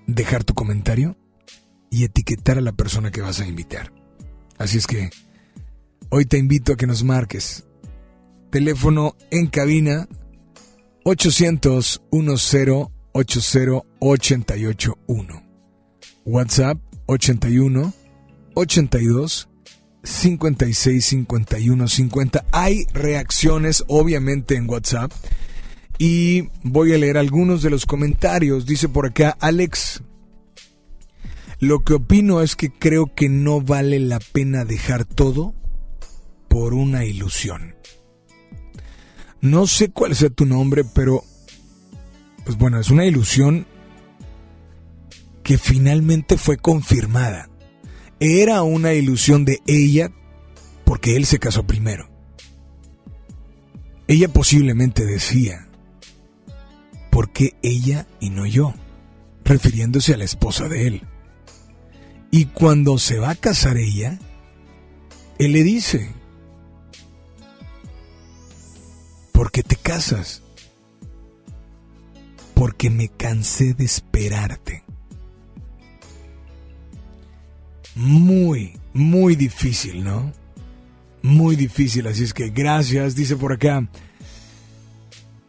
Dejar tu comentario y etiquetar a la persona que vas a invitar. Así es que hoy te invito a que nos marques. Teléfono en cabina 800 10 80 881. WhatsApp 81 82 56 51 50. Hay reacciones obviamente en WhatsApp y voy a leer algunos de los comentarios. Dice por acá Alex, lo que opino es que creo que no vale la pena dejar todo por una ilusión. No sé cuál sea tu nombre, pero pues bueno, es una ilusión que finalmente fue confirmada. Era una ilusión de ella porque él se casó primero. Ella posiblemente decía, ¿por qué ella y no yo? refiriéndose a la esposa de él. Y cuando se va a casar ella, él le dice, ¿por qué te casas? Porque me cansé de esperarte. Muy, muy difícil, ¿no? Muy difícil, así es que gracias, dice por acá.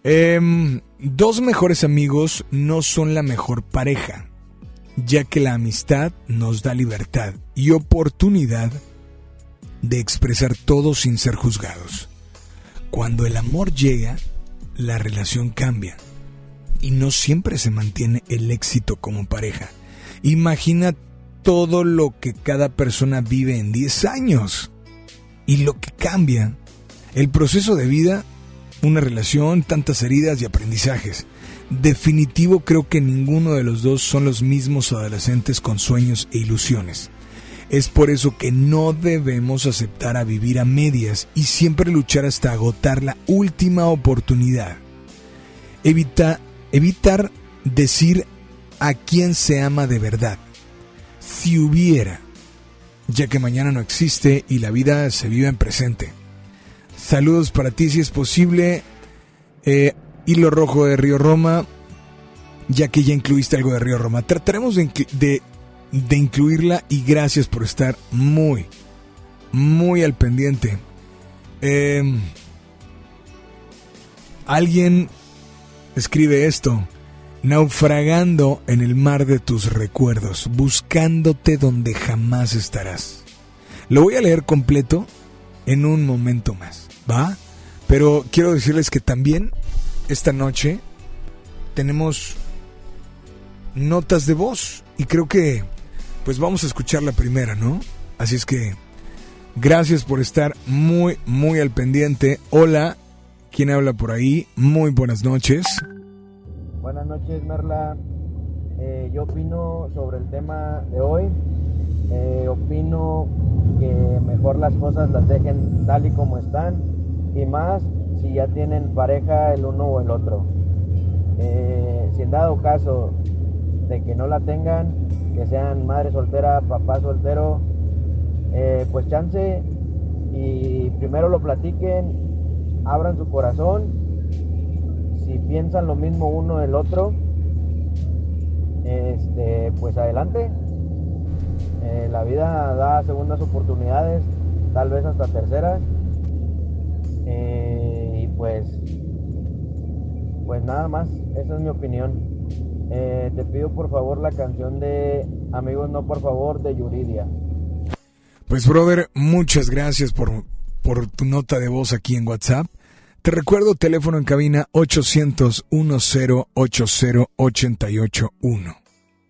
Em, dos mejores amigos no son la mejor pareja, ya que la amistad nos da libertad y oportunidad de expresar todo sin ser juzgados. Cuando el amor llega, la relación cambia y no siempre se mantiene el éxito como pareja. Imagina todo lo que cada persona vive en 10 años y lo que cambia. El proceso de vida, una relación, tantas heridas y aprendizajes. Definitivo creo que ninguno de los dos son los mismos adolescentes con sueños e ilusiones. Es por eso que no debemos aceptar a vivir a medias y siempre luchar hasta agotar la última oportunidad. Evita, evitar decir a quién se ama de verdad. Si hubiera, ya que mañana no existe y la vida se vive en presente. Saludos para ti si es posible. Eh, Hilo Rojo de Río Roma, ya que ya incluiste algo de Río Roma. Trataremos de, de- incluirla y gracias por estar muy, muy al pendiente. Em, alguien escribe esto. Naufragando en el mar de tus recuerdos, buscándote donde jamás estarás. Lo voy a leer completo en un momento más, ¿va? Pero quiero decirles que también esta noche tenemos notas de voz y creo que pues vamos a escuchar la primera, ¿no? Así es que gracias por estar muy muy al pendiente. Hola, ¿quién habla por ahí? Muy buenas noches. Buenas noches, Merla. Eh, yo opino sobre el tema de hoy. Eh, opino que mejor las cosas las dejen tal y como están y más si ya tienen pareja el uno o el otro. Eh, si en dado caso de que no la tengan, que sean madre soltera, papá soltero, pues chance y primero lo platiquen, abran su corazón si piensan lo mismo uno del otro, este, pues adelante. Eh, la vida da segundas oportunidades, tal vez hasta terceras. Eh, y pues, pues nada más, esa es mi opinión. Eh, te pido por favor la canción de Amigos No Por Favor de Yuridia. Pues brother, muchas gracias por, por tu nota de voz aquí en WhatsApp. Te recuerdo teléfono en cabina 800 1080 881.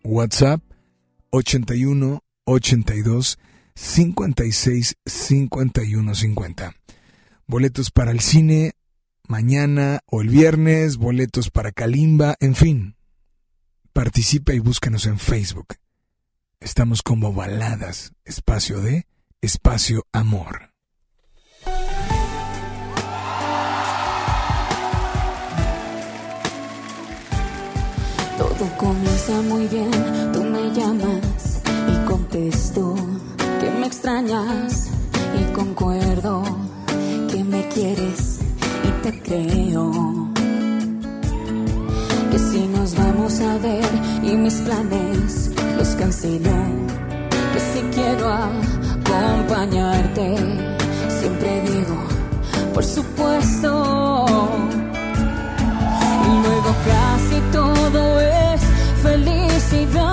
WhatsApp 81 82 56 51 50. Boletos para el cine mañana o el viernes, boletos para Kalimba, en fin. Participa y búscanos en Facebook. Estamos como Baladas, espacio de espacio amor. Todo comienza muy bien, tú me llamas y contesto que me extrañas y concuerdo que me quieres y te creo. Que si nos vamos a ver y mis planes los cancelo, que si quiero acompañarte, siempre digo, por supuesto. Y luego casi todo es felicidad.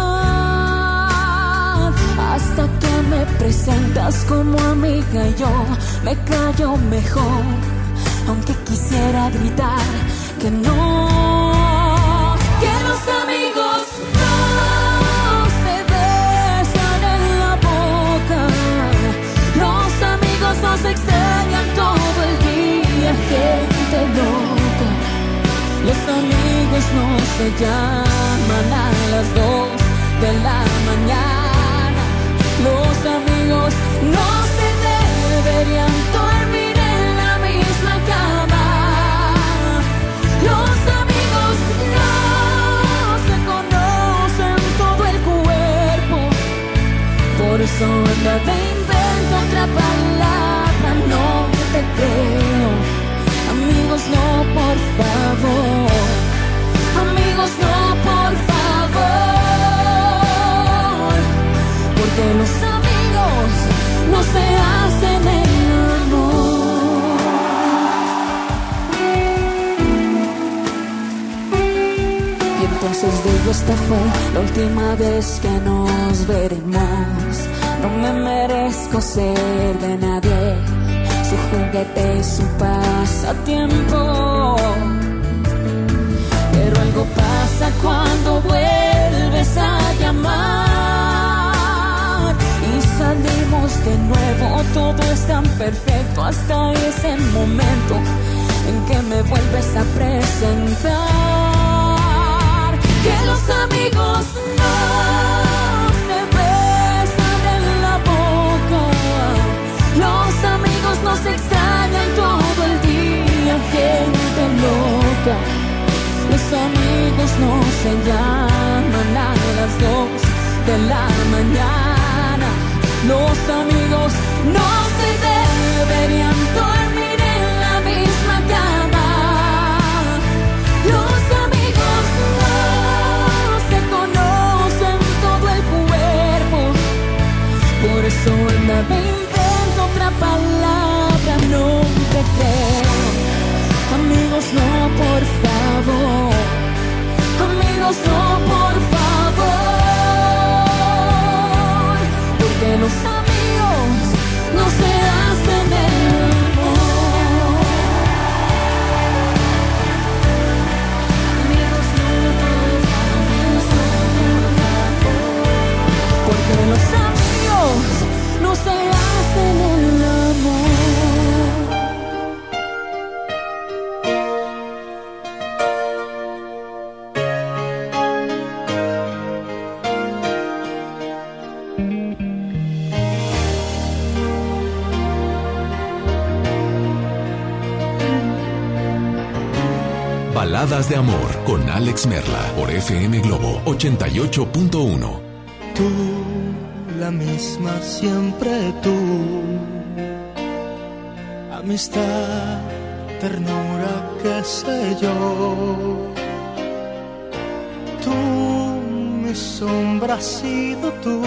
Hasta que me presentas como amiga yo me callo mejor. Aunque quisiera gritar, que no, que los amigos no se besan en la boca. Los amigos nos extrañan todo el día, gente loca. Los amigos no se llaman a las dos de la mañana. Los amigos no se deberían dormir en la misma cama. Los amigos no se conocen todo el cuerpo. Por eso anda de invento otra palabra, no te creo. Amigos, no, por favor. No, por favor. Porque los amigos no se hacen el amor. Y entonces digo, esta fue la última vez que nos veremos. No me merezco ser de nadie, su juguete y su pasatiempo. Algo pasa cuando vuelves a llamar y salimos de nuevo. Todo es tan perfecto hasta ese momento en que me vuelves a presentar. Que los amigos no se besan en la boca. Los amigos nos extrañan todo el día, gente loca. Los amigos no se llaman a las dos de la mañana. Los amigos por FM Globo 88.1. Tú, la misma siempre tú. Amistad, ternura, qué sé yo. Tú, mi sombra has sido tú.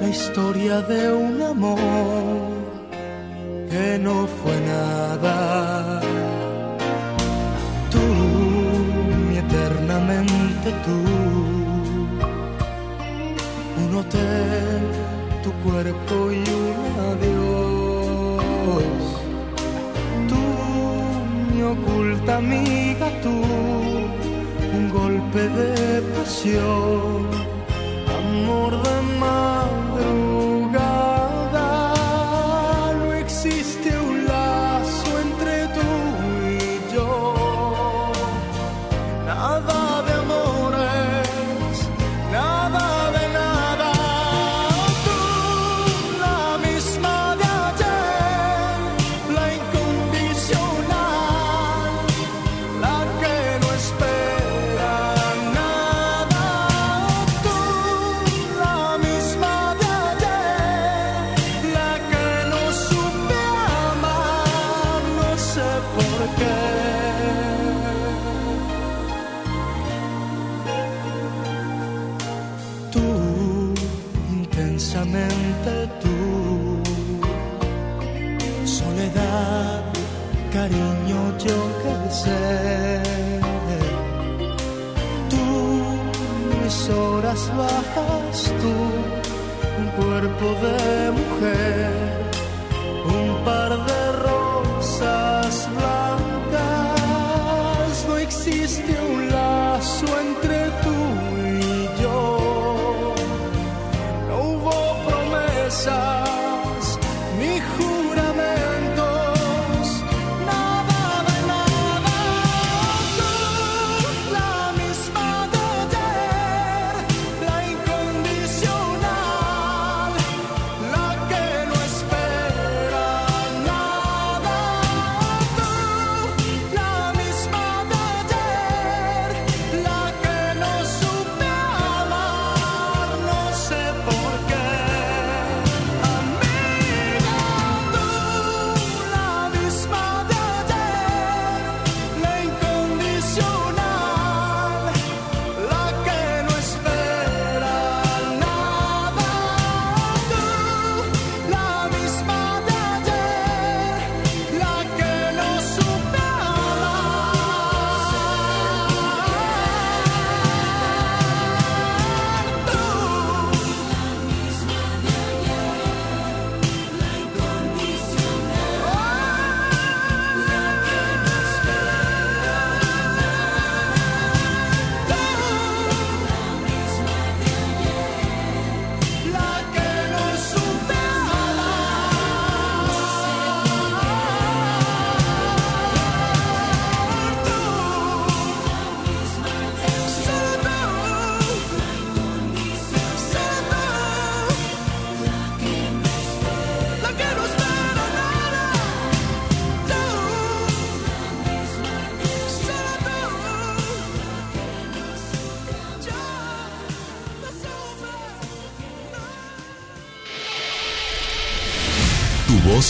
La historia de un amor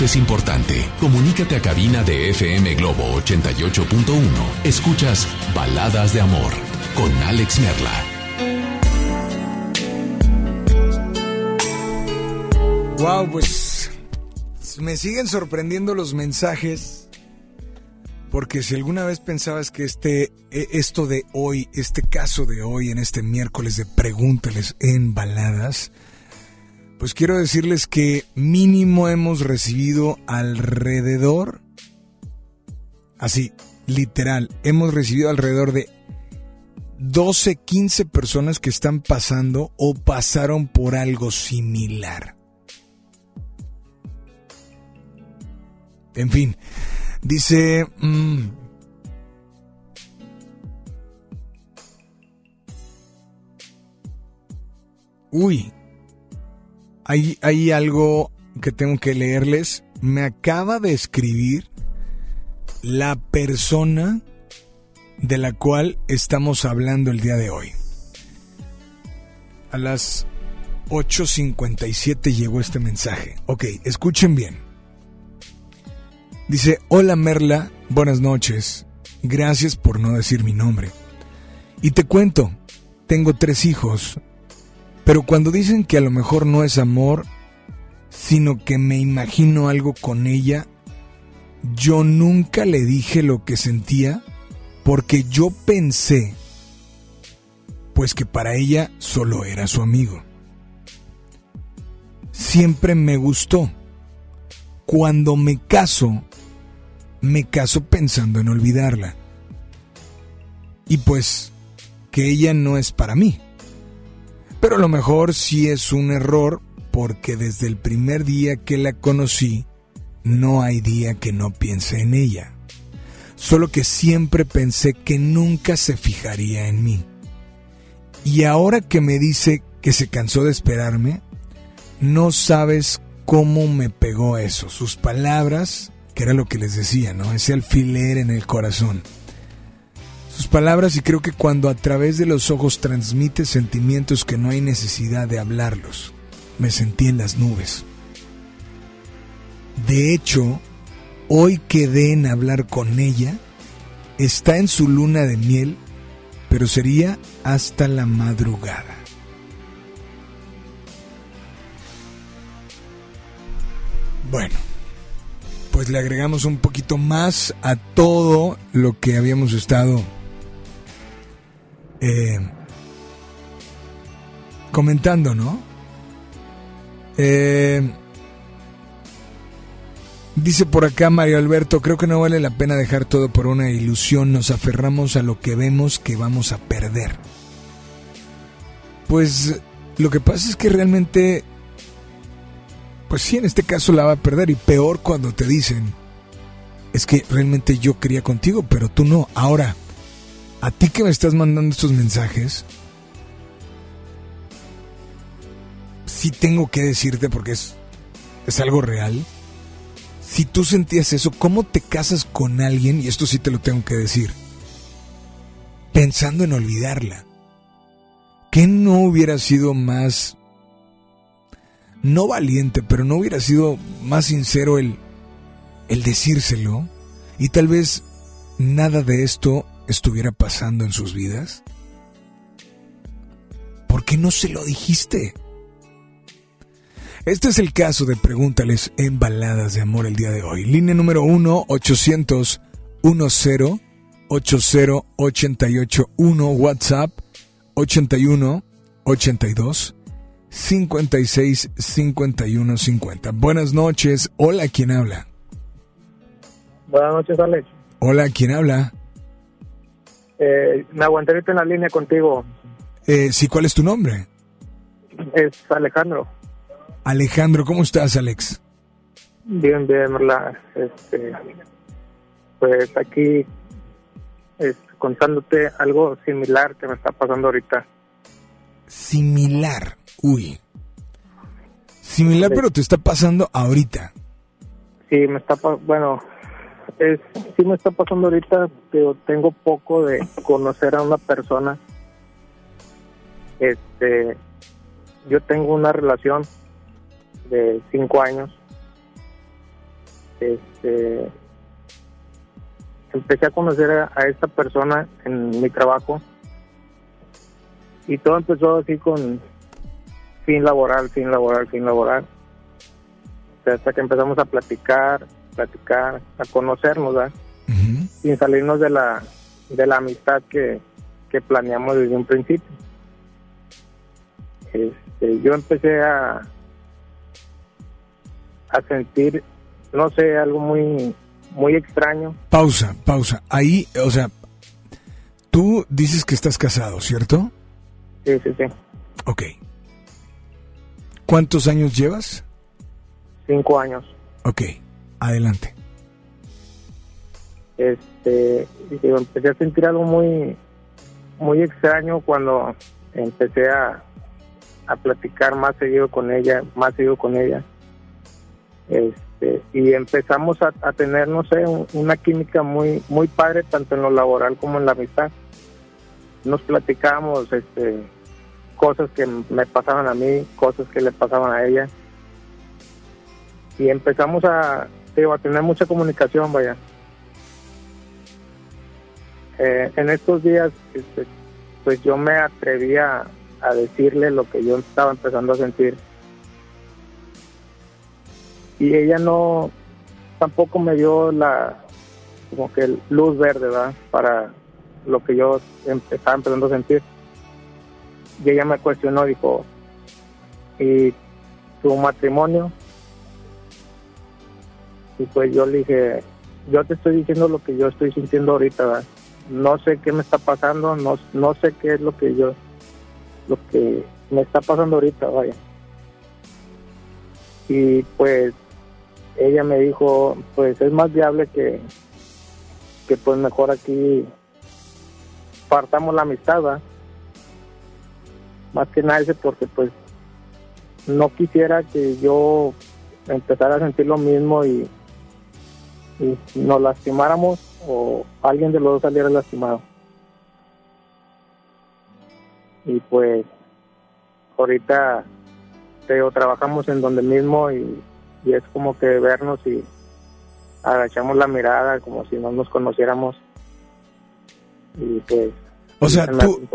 es importante. Comunícate a cabina de FM Globo 88.1. Escuchas Baladas de Amor con Alex Merla. Wow, pues me siguen sorprendiendo los mensajes. Porque si alguna vez pensabas que este, e, esto de hoy, este caso de hoy, en este miércoles de Pregúntales en Baladas, pues quiero decirles que mínimo hemos recibido alrededor, así, literal, hemos recibido alrededor de 12, 15 personas que están pasando o pasaron por algo similar. En fin, dice... Mm, uy, hay, algo que tengo que leerles. Me acaba de escribir la persona de la cual estamos hablando el día de hoy. A las 8.57 llegó este mensaje. Ok, escuchen bien. Dice, hola Merla, buenas noches. Gracias por no decir mi nombre. Y te cuento, tengo tres hijos, pero cuando dicen que a lo mejor no es amor, sino que me imagino algo con ella, yo nunca le dije lo que sentía porque yo pensé, pues que para ella solo era su amigo. Siempre me gustó. Cuando me caso, me caso pensando en olvidarla. Y pues que ella no es para mí. Pero a lo mejor sí es un error porque desde el primer día que la conocí, no hay día que no piense en ella. Solo que siempre pensé que nunca se fijaría en mí. Y ahora que me dice que se cansó de esperarme, no sabes cómo me pegó eso. Sus palabras que era lo que les decía, ¿no? Ese alfiler en el corazón. Sus palabras y creo que cuando a través de los ojos transmite sentimientos que no hay necesidad de hablarlos. Me sentí en las nubes. De hecho, hoy quedé en hablar con ella. Está en su luna de miel, pero sería hasta la madrugada. Bueno, pues le agregamos un poquito más a todo lo que habíamos estado eh, comentando, ¿no? Eh, dice por acá Mario Alberto, creo que no vale la pena dejar todo por una ilusión, nos aferramos a lo que vemos que vamos a perder. Pues lo que pasa es que realmente pues sí, en este caso la va a perder y peor cuando te dicen, es que realmente yo quería contigo, pero tú no. Ahora, a ti que me estás mandando estos mensajes, sí tengo que decirte porque es, es algo real. Si tú sentías eso, ¿cómo te casas con alguien? Y esto sí te lo tengo que decir. Pensando en olvidarla. ¿Qué no hubiera sido más no valiente, pero no hubiera sido más sincero el, el decírselo y tal vez nada de esto estuviera pasando en sus vidas? ¿Por qué no se lo dijiste? Este es el caso de Pregúntales en Baladas de Amor el día de hoy. Línea número 1 800 10 80 88 1 WhatsApp 81 82 56 51 50. Buenas noches. Hola, ¿quién habla? Buenas noches, Alex. Hola, ¿quién habla? Eh, me aguanté ahorita en la línea contigo. Eh, sí, ¿cuál es tu nombre? Es Alejandro. Alejandro, ¿cómo estás, Alex? Bien, bien, Merla. Este, pues aquí contándote algo similar que me está pasando ahorita. Similar. Uy. Similar, pero te está pasando ahorita. Sí, me está bueno, es, sí me está pasando ahorita, pero tengo poco de conocer a una persona. Este, yo tengo una relación de cinco años este, empecé a conocer a, esta persona en mi trabajo y todo empezó así con fin laboral, fin laboral, fin laboral. Hasta que empezamos a platicar, platicar, a conocernos, ¿verdad? Sin salirnos de la, de la amistad que, que planeamos desde un principio. Este, yo empecé a, a sentir, no sé, algo muy, muy extraño. Pausa, pausa. Ahí, o sea, tú dices que estás casado, ¿cierto? Sí, sí, sí. Ok. ¿Cuántos años llevas? Cinco años. Ok, adelante. Este, digo, empecé a sentir algo muy, muy extraño cuando empecé a, a platicar más seguido con ella, más seguido con ella. Este, y empezamos a, a tener, no sé, un- una química muy, muy padre tanto en lo laboral como en la amistad. Nos platicábamos, este, cosas que me pasaban a mí, cosas que le pasaban a ella. Y empezamos a, digo, a tener mucha comunicación, vaya. Eh, en estos días, este, pues yo me atreví a, decirle lo que yo estaba empezando a sentir. Y ella no, tampoco me dio la, como que luz verde, ¿verdad? Para lo que yo estaba empezando a sentir. Y ella me cuestionó, dijo, ¿y tu matrimonio? Y pues yo le dije, yo te estoy diciendo lo que yo estoy sintiendo ahorita, ¿verdad? no sé qué me está pasando, no, no sé qué es lo que yo, lo que me está pasando ahorita, vaya. Y pues ella me dijo, pues es más viable que, que pues mejor aquí partamos la amistad, ¿va? Más que nada ese porque pues no quisiera que yo empezara a sentir lo mismo y, y nos lastimáramos o alguien de los dos saliera lastimado. Y pues ahorita te digo, trabajamos en donde mismo y, y es como que vernos y agachamos la mirada como si no nos conociéramos. Y pues... O sea, tú,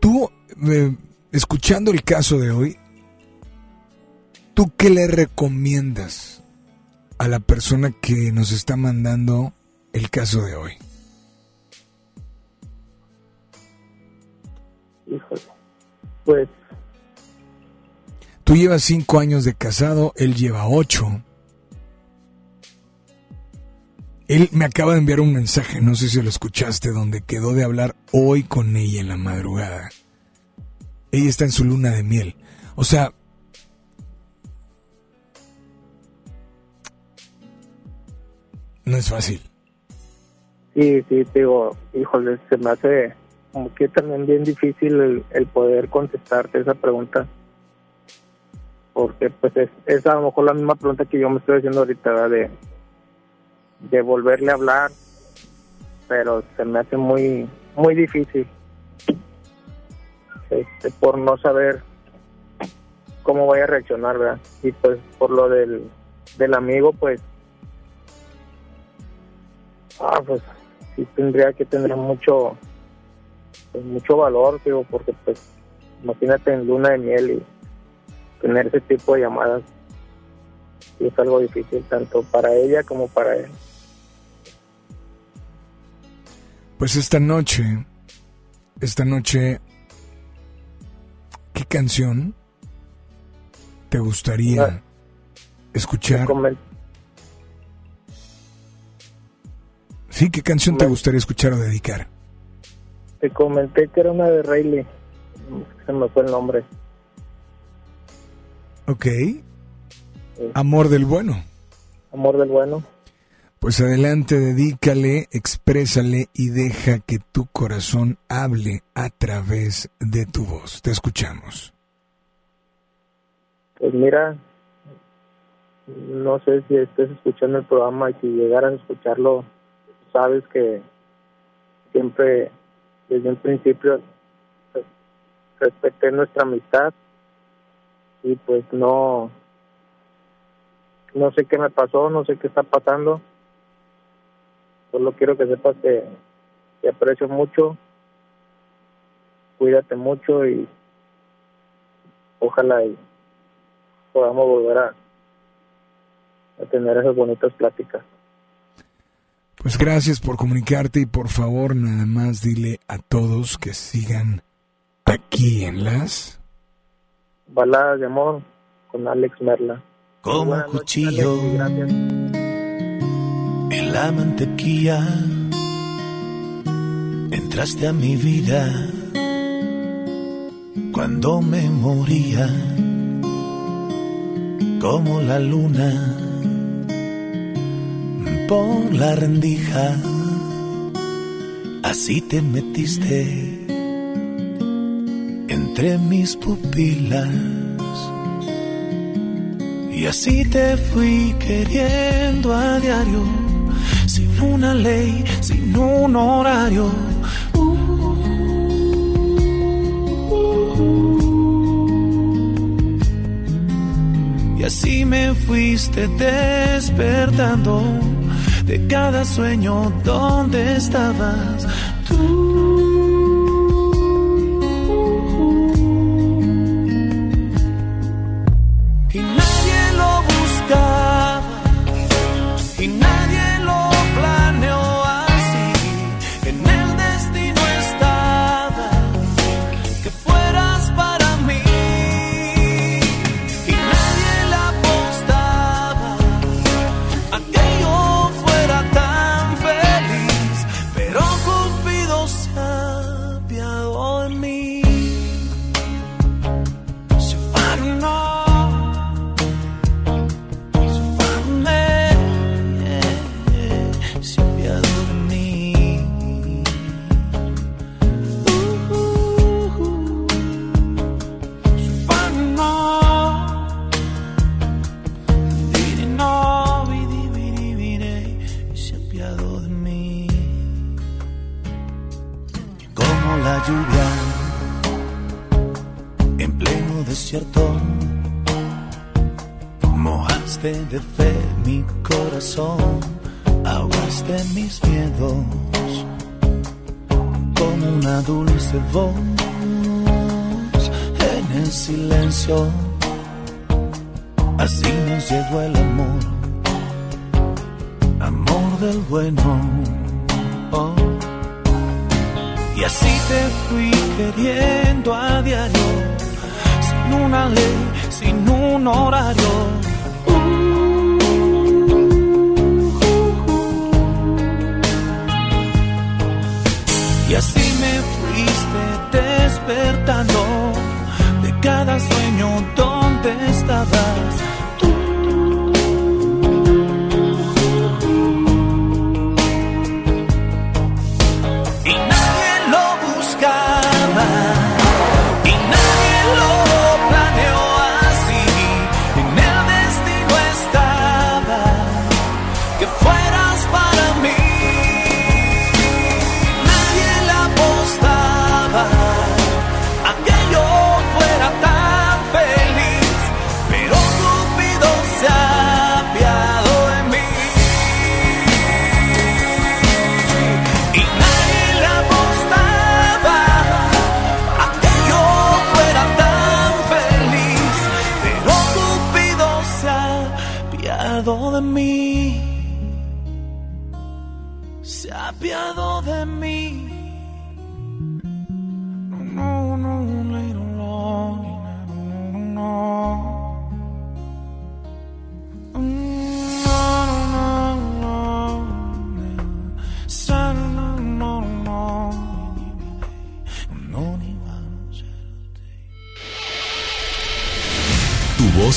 tú, eh, escuchando el caso de hoy, ¿tú qué le recomiendas a la persona que nos está mandando el caso de hoy? híjole, pues Tú llevas cinco años de casado, él lleva ocho. Él me acaba de enviar un mensaje, no sé si lo escuchaste, donde quedó de hablar hoy con ella en la madrugada. Ella está en su luna de miel. O sea, no es fácil. Sí, sí, digo, híjole, se me hace como que también bien difícil el, el poder contestarte esa pregunta. Porque pues es, es a lo mejor la misma pregunta que yo me estoy haciendo ahorita, ¿verdad? De, de volverle a hablar, pero se me hace muy, muy difícil. Este, por no saber cómo voy a reaccionar, ¿verdad? Y pues por lo del, del amigo, pues Ah, pues sí tendría que tener mucho, pues, mucho valor, digo, porque pues imagínate en luna de miel y tener ese tipo de llamadas es algo difícil tanto para ella como para él. Pues esta noche, esta noche, ¿qué canción te gustaría escuchar? Sí, ¿qué canción te gustaría escuchar o dedicar? Te comenté que era una de Rayleigh, se me fue el nombre. Ok. Amor del bueno. Amor del bueno. Pues adelante, dedícale, exprésale y deja que tu corazón hable a través de tu voz. Te escuchamos. Pues mira, no sé si estés escuchando el programa y si llegaras a escucharlo, sabes que siempre desde un principio pues, respeté nuestra amistad y pues no no sé qué me pasó, no sé qué está pasando. Solo quiero que sepas que te aprecio mucho. Cuídate mucho y ojalá y podamos volver a, a tener esas bonitas pláticas. Pues gracias por comunicarte y por favor nada más dile a todos que sigan aquí en las baladas de amor con Alex Merla. Como cuchillo en la mantequilla entraste a mi vida cuando me moría como la luna por la rendija. Así te metiste entre mis pupilas. Y así te fui queriendo a diario, sin una ley, sin un horario. Y así me fuiste despertando de cada sueño donde estabas en el silencio. Así nos llegó el amor, amor del bueno. Oh. Y así te fui queriendo a diario, sin una ley, sin un horario. Y así me despertando de cada sueño donde estaba.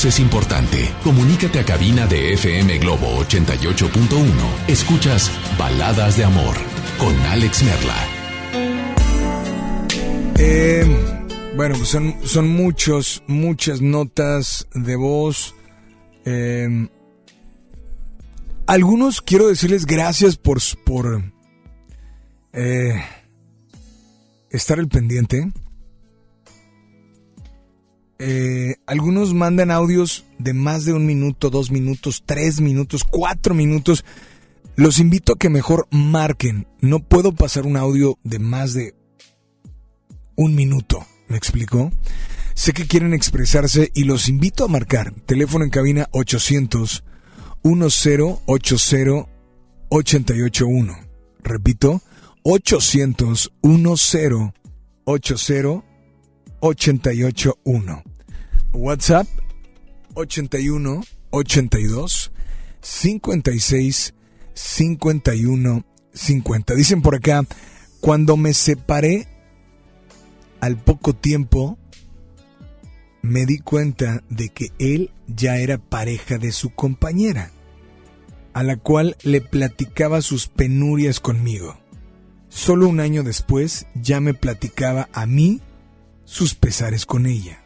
Es importante. Comunícate a cabina de FM Globo 88.1. Escuchas Baladas de Amor con Alex Merla. Eh, bueno, pues son, son muchos, muchas notas de voz. Eh, algunos quiero decirles gracias por, por eh, estar el pendiente. Eh, algunos mandan audios de más de un minuto, dos minutos, tres minutos, cuatro minutos. Los invito a que mejor marquen. No puedo pasar un audio de más de un minuto. ¿Me explicó? Sé que quieren expresarse y los invito a marcar. Teléfono en cabina 800 1080 881. Repito, 800 1080 881. WhatsApp 81 82 56 51 50. Dicen por acá, cuando me separé al poco tiempo me di cuenta de que él ya era pareja de su compañera, a la cual le platicaba sus penurias conmigo. Solo un año después ya me platicaba a mí sus pesares con ella.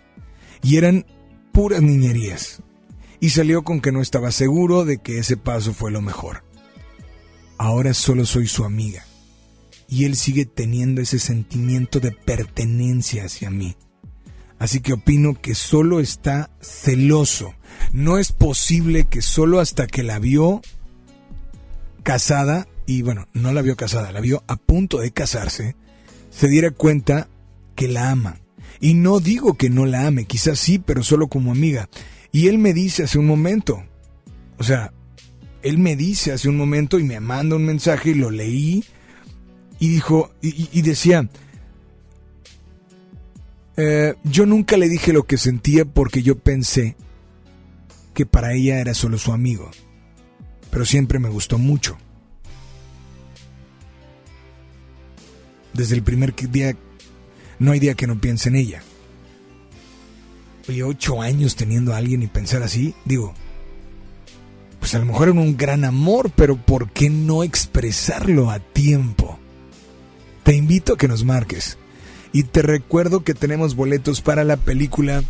Y eran puras niñerías. Y salió con que no estaba seguro de que ese paso fue lo mejor. Ahora solo soy su amiga. Y él sigue teniendo ese sentimiento de pertenencia hacia mí. Así que opino que solo está celoso. No es posible que solo hasta que la vio casada, y bueno, no la vio casada, la vio a punto de casarse, se diera cuenta que la ama. Y no digo que no la ame, quizás sí, pero solo como amiga. Y él me dice hace un momento, o sea, él me dice hace un momento y me manda un mensaje y lo leí y dijo, y, decía, eh, yo nunca le dije lo que sentía porque yo pensé que para ella era solo su amigo, pero siempre me gustó mucho. Desde el primer día no hay día que no piense en ella. Oye, ocho años teniendo a alguien y pensar así, digo, pues a lo mejor era un gran amor, pero ¿por qué no expresarlo a tiempo? Te invito a que nos marques. Y te recuerdo que tenemos boletos para la película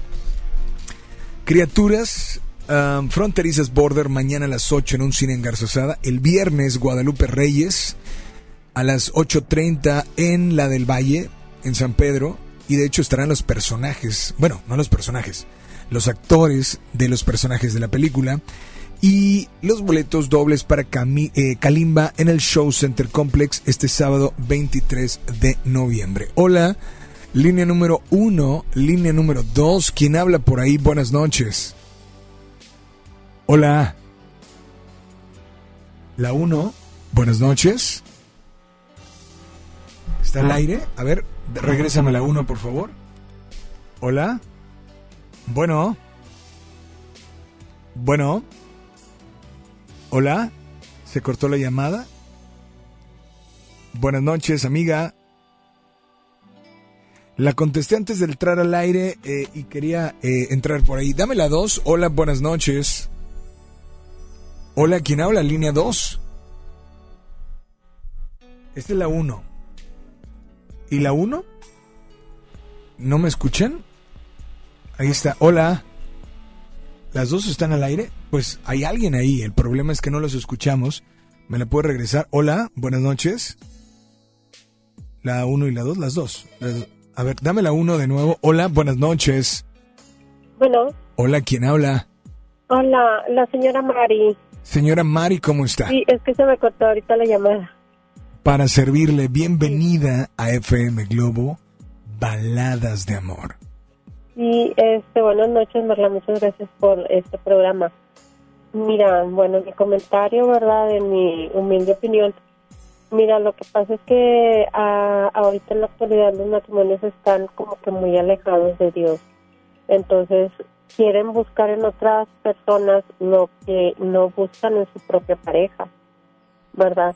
Criaturas um, Fronterizas Border mañana a las 8 en un cine en Garzosada. El viernes Guadalupe Reyes a las 8.30 en la del Valle en San Pedro y de hecho estarán los personajes, bueno, no los personajes, los actores de los personajes de la película y los boletos dobles para eh, Kalimba en el Show Center Complex este sábado 23 de noviembre. Hola, línea número uno, línea número dos, ¿quién habla por ahí? Buenas noches. Hola. La uno, buenas noches. ¿Está al aire? A ver, Regrésame la 1, por favor. Hola. Bueno. Bueno. Hola. ¿Se cortó la llamada? Buenas noches, amiga. La contesté antes de entrar al aire eh, y quería eh, entrar por ahí. Dame la 2. Hola, buenas noches. Hola, ¿quién habla? Línea 2. Esta es la 1. ¿Y la 1? ¿No me escuchan? Ahí está. Hola. ¿Las dos están al aire? Pues hay alguien ahí. El problema es que no los escuchamos. ¿Me la puede regresar? Hola, buenas noches. La 1 y la 2, las dos. A ver, dame la 1 de nuevo. Hola, buenas noches. Bueno. Hola, ¿quién habla? Hola, la señora Mari. Señora Mari, ¿cómo está? Sí, es que se me cortó ahorita la llamada para servirle. Bienvenida a FM Globo, Baladas de Amor. Y este, buenas noches, Marla, muchas gracias por este programa. Mira, bueno, mi comentario, ¿verdad? En mi humilde opinión. Mira, lo que pasa es que a, ahorita en la actualidad los matrimonios están como que muy alejados de Dios. Entonces, quieren buscar en otras personas lo que no buscan en su propia pareja, ¿verdad?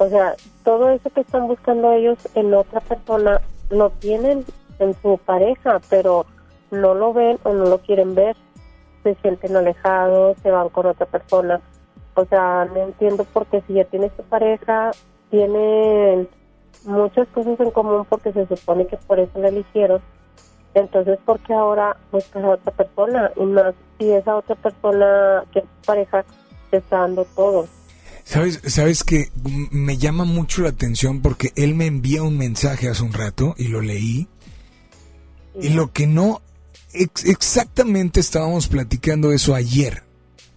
O sea, todo eso que están buscando ellos en otra persona lo tienen en su pareja, pero no lo ven o no lo quieren ver. Se sienten alejados, se van con otra persona. O sea, no entiendo por qué si ya tienes tu pareja, tienen muchas cosas en común porque se supone que por eso la eligieron. Entonces, ¿por qué ahora buscas a otra persona? Y más si esa otra persona que es pareja te está dando todo. Sabes, sabes que me llama mucho la atención porque él me envía un mensaje hace un rato y lo leí. Y lo que no, ex- exactamente estábamos platicando eso ayer.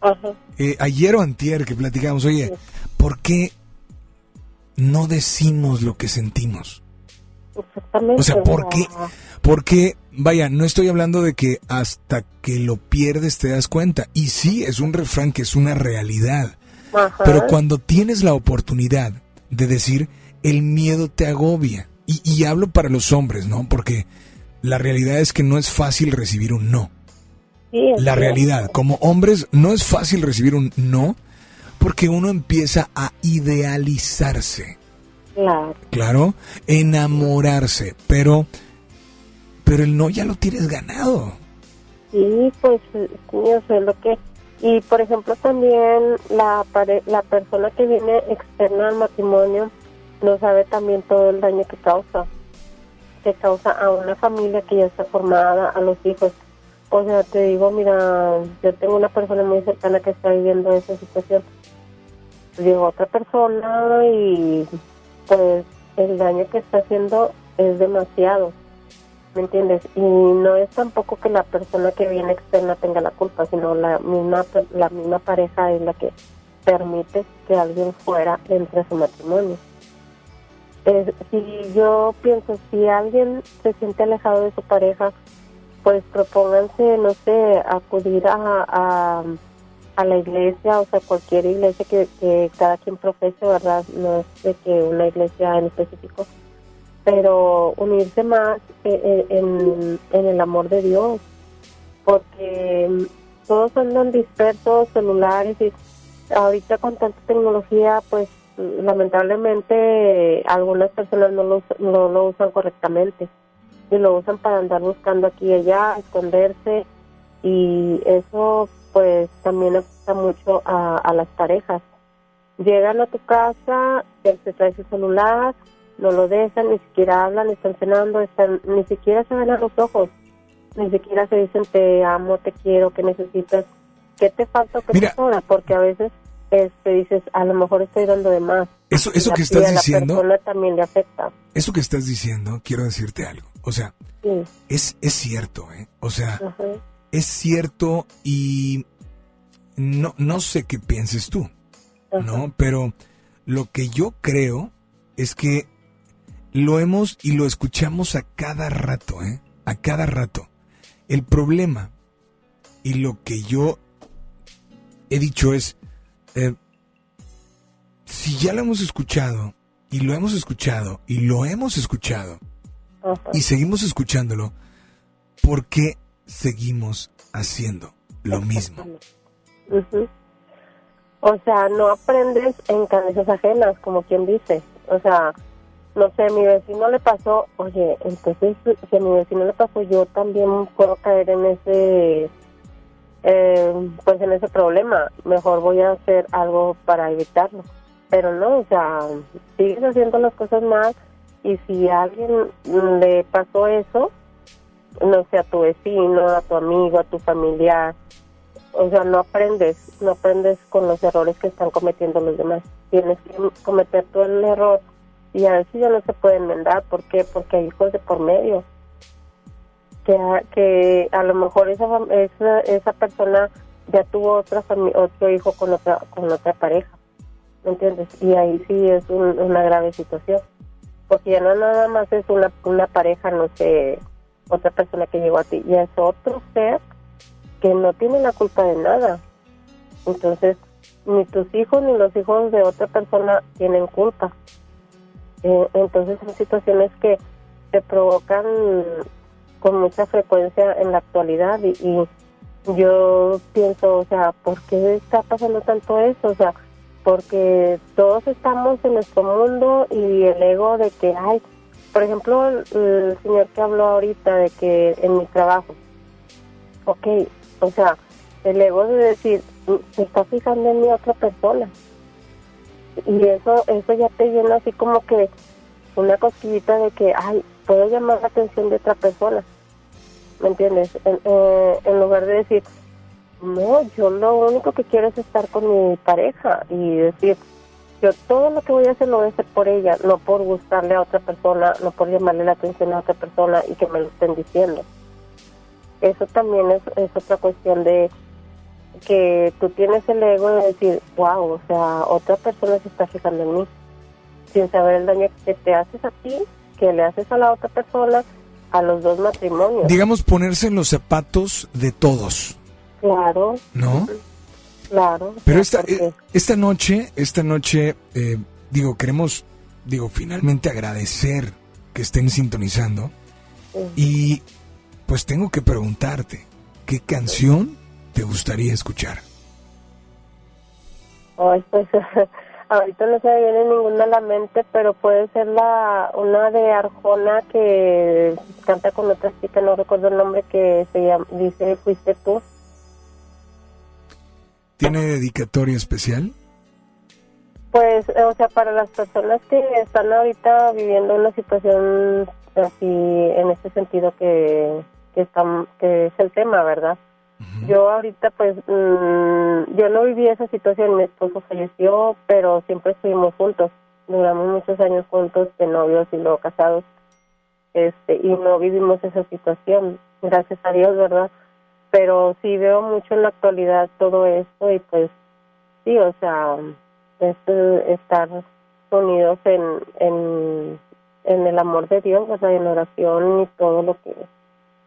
Ajá. Eh, ayer o antier que platicamos, oye, ¿por qué no decimos lo que sentimos? Exactamente. O sea, ¿por qué? Porque, vaya, no estoy hablando de que hasta que lo pierdes te das cuenta. Y sí, es un refrán que es una realidad. Ajá. Pero cuando tienes la oportunidad de decir, el miedo te agobia. Y, y hablo para los hombres, ¿no? Porque la realidad es que no es fácil recibir un no. Sí, La realidad, como hombres, no es fácil recibir un no porque uno empieza a idealizarse. Claro. Claro, enamorarse, pero pero el no ya lo tienes ganado. Sí, pues eh, sí, o sea, lo que... Y por ejemplo también la, pare- la persona que viene externa al matrimonio no sabe también todo el daño que causa. Que causa a una familia que ya está formada, a los hijos. O sea, te digo, mira, yo tengo una persona muy cercana que está viviendo esa situación. Llegó otra persona y pues el daño que está haciendo es demasiado. ¿Me entiendes? Y no es tampoco que la persona que viene externa tenga la culpa, sino la misma la misma pareja es la que permite que alguien fuera entre su matrimonio. Si yo pienso, si alguien se siente alejado de su pareja, pues propónganse, no sé, acudir a, a, a la iglesia, o sea, cualquier iglesia que, que cada quien profese, ¿verdad? No es de que una iglesia en específico, pero unirse más eh, eh, en, el amor de Dios, porque mm, todos andan dispersos, celulares y ahorita con tanta tecnología, pues lamentablemente eh, algunas personas no lo, no lo usan correctamente y lo usan para andar buscando aquí y allá, esconderse y eso pues también afecta mucho a, a las parejas. Llegan a tu casa, se trae su celular, no lo dejan, ni siquiera hablan, están cenando, están, ni siquiera se ven a los ojos, ni siquiera se dicen te amo, te quiero, que necesitas, qué te falta, qué Mira. te sobra, porque a veces este, dices, a lo mejor estoy dando de más. Eso, eso la- que estás la diciendo, también le afecta. eso que estás diciendo, quiero decirte algo. O sea, Sí. es, es cierto, ¿eh? O sea, es cierto y no, no sé qué pienses tú, ¿no? Pero lo que yo creo es que lo hemos y lo escuchamos a cada rato, ¿eh? A cada rato. El problema y lo que yo he dicho es, eh, si ya lo hemos escuchado y lo hemos escuchado y lo hemos escuchado y seguimos escuchándolo, ¿por qué seguimos haciendo lo mismo? O sea, no aprendes en cabezas ajenas, como quien dice. O sea, no sé, mi vecino le pasó, oye, entonces si a mi vecino le pasó, yo también puedo caer en ese, eh, pues en ese problema. Mejor voy a hacer algo para evitarlo. Pero no, o sea, sigues haciendo las cosas mal y si a alguien le pasó eso, no sé, a tu vecino, a tu amigo, a tu familiar, o sea, no aprendes, no aprendes con los errores que están cometiendo los demás. Tienes que cometer tú el error y a veces ya no se puede enmendar. ¿Por qué? Porque hay hijos de por medio. Que a, que a lo mejor esa, esa, esa persona ya tuvo otra otro hijo con otra, con otra pareja. ¿Me entiendes? Y ahí sí es un- una grave situación. Porque ya no nada más es una, una pareja, no sé, otra persona que llegó a ti, ya es otro ser que no tiene la culpa de nada. Entonces, ni tus hijos ni los hijos de otra persona tienen culpa. Entonces, son situaciones que se provocan con mucha frecuencia en la actualidad y, y yo pienso, o sea, ¿por qué está pasando tanto eso? O sea, porque todos estamos en nuestro mundo y el ego de que, ay, por ejemplo, el, el señor que habló ahorita de que en mi trabajo, ok, o sea, el ego de decir, "Mm, se está fijando en mi otra persona. Y eso, eso ya te llena así como que una cosquillita de que, ay, puedo llamar la atención de otra persona. ¿Me entiendes? En, eh, en lugar de decir, no, yo lo único que quiero es estar con mi pareja y decir, yo todo lo que voy a hacer lo voy a hacer por ella, no por gustarle a otra persona, no por llamarle la atención a otra persona y que me lo estén diciendo. eso también es, es otra cuestión de que tú tienes el ego de decir, wow, o sea, otra persona se está fijando en mí, sin saber el daño que te haces a ti, que le haces a la otra persona, a los dos matrimonios. Digamos, ponerse en los zapatos de todos. Claro. ¿No? Claro. Pero esta, eh, esta noche, esta noche, eh, digo, queremos, digo, finalmente agradecer que estén sintonizando. Y pues tengo que preguntarte, ¿qué canción te gustaría escuchar? Ay, pues [LAUGHS] ahorita no se me viene ninguna a la mente, pero puede ser la una de Arjona que canta con otra chica, no recuerdo el nombre, que se llama, dice Fuiste tú. ¿Tiene dedicatoria especial? Pues, o sea, para las personas que están ahorita viviendo una situación así, en este sentido que, que, están, que es el tema, ¿verdad? Yo ahorita, pues, mm, yo no viví esa situación, mi esposo falleció, pero siempre estuvimos juntos, duramos muchos años juntos, de novios y luego casados, este, y no vivimos esa situación, gracias a Dios, ¿verdad? Pero sí veo mucho en la actualidad todo esto y pues, sí, o sea, es, estar unidos en, en, el amor de Dios, ¿verdad? En oración y todo lo que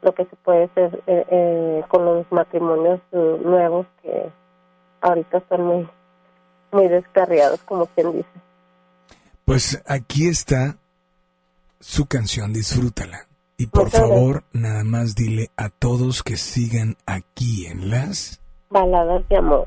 lo que se puede hacer eh, eh, con los matrimonios eh, nuevos que ahorita están muy muy descarriados como quien dice. Pues aquí está su canción disfrútala. Y por favor nada más dile a todos que sigan aquí en las baladas de amor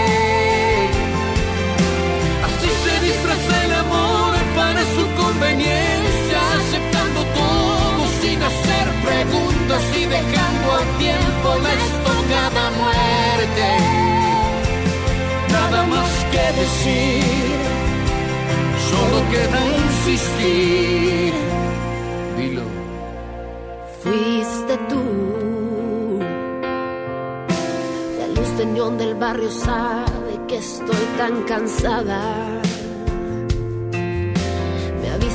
Y dejando al tiempo la estocada muerte. Nada más que decir, solo queda insistir. Dilo. Fuiste tú. La luz de neón del barrio sabe que estoy tan cansada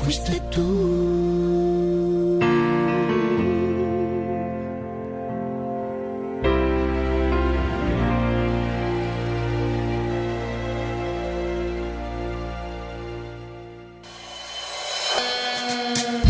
Fuiste tú.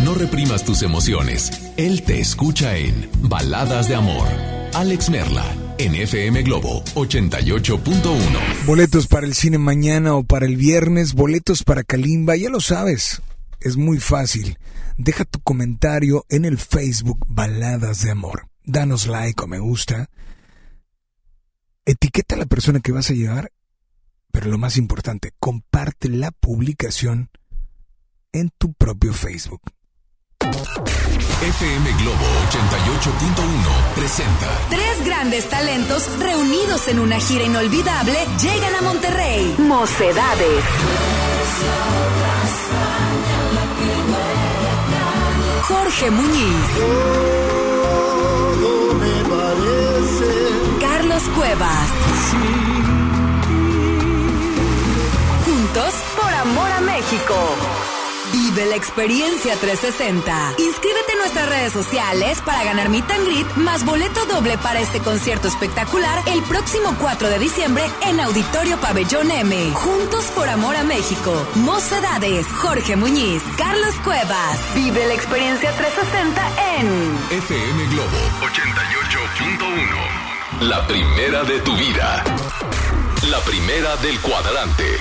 No reprimas tus emociones. Él te escucha en Baladas de Amor. Alex Merla, en FM Globo 88.1. Boletos para el cine mañana o para el viernes, boletos para Kalimba, ya lo sabes. Es muy fácil. Deja tu comentario en el Facebook Baladas de Amor. Danos like o me gusta. Etiqueta a la persona que vas a llevar. Pero lo más importante, comparte la publicación en tu propio Facebook. FM Globo 88.1 presenta Tres grandes talentos reunidos en una gira inolvidable llegan a Monterrey. Mocedades. Jorge Muñiz. Carlos Cuevas. Juntos por amor a México. Vive la experiencia 360. Inscríbete en nuestras redes sociales para ganar Meet and más boleto doble para este concierto espectacular el próximo 4 de diciembre en Auditorio Pabellón M. Juntos por amor a México. Mocedades, Jorge Muñiz, Carlos Cuevas. Vive la experiencia 360 en FM Globo 88.1. La primera de tu vida. La primera del cuadrante.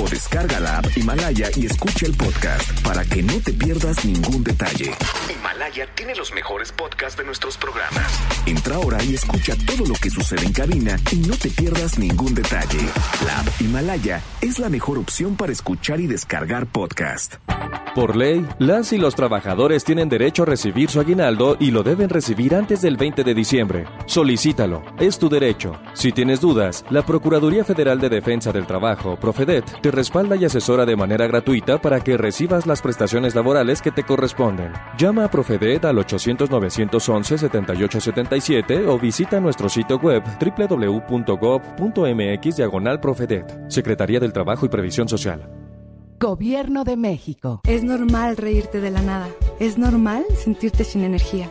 o descarga la app Himalaya y escucha el podcast para que no te pierdas ningún detalle. Himalaya tiene los mejores podcasts de nuestros programas. Entra ahora y escucha todo lo que sucede en cabina y no te pierdas ningún detalle. La app Himalaya es la mejor opción para escuchar y descargar podcast. Por ley, las y los trabajadores tienen derecho a recibir su aguinaldo y lo deben recibir antes del 20 de diciembre. Solicítalo, es tu derecho. Si tienes dudas, la Procuraduría Federal de Defensa del Trabajo, Profedet, te respalda y asesora de manera gratuita para que recibas las prestaciones laborales que te corresponden. Llama a Profedet al 800-911-7877 o visita nuestro sitio web www.gov.mx diagonal Profedet, Secretaría del Trabajo y Previsión Social. Gobierno de México. Es normal reírte de la nada. Es normal sentirte sin energía.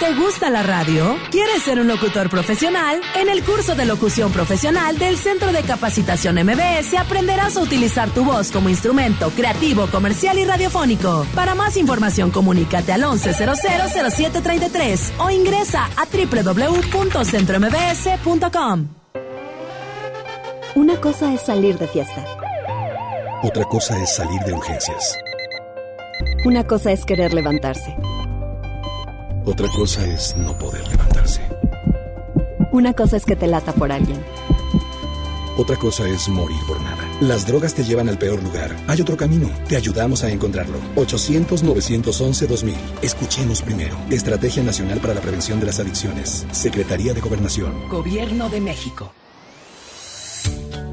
¿Te gusta la radio? ¿Quieres ser un locutor profesional? En el curso de locución profesional del Centro de Capacitación MBS aprenderás a utilizar tu voz como instrumento creativo, comercial y radiofónico. Para más información, comunícate al 11000733 o ingresa a www.centrombs.com. Una cosa es salir de fiesta. Otra cosa es salir de urgencias. Una cosa es querer levantarse. Otra cosa es no poder levantarse. Una cosa es que te lata por alguien. Otra cosa es morir por nada. Las drogas te llevan al peor lugar. Hay otro camino. Te ayudamos a encontrarlo. 800-911-2000. Escuchemos primero. Estrategia Nacional para la Prevención de las Adicciones. Secretaría de Gobernación. Gobierno de México.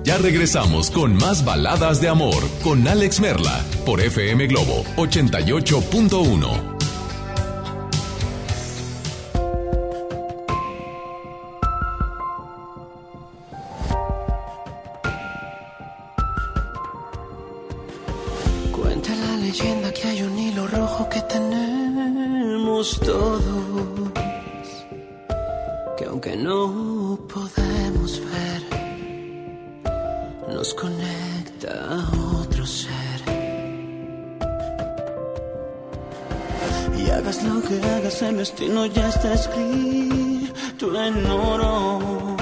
Ya regresamos con más baladas de amor con Alex Merla por FM Globo 88.1. todos, que aunque no podemos ver, nos conecta a otro ser. Y hagas lo que hagas, el destino ya está escrito en oro.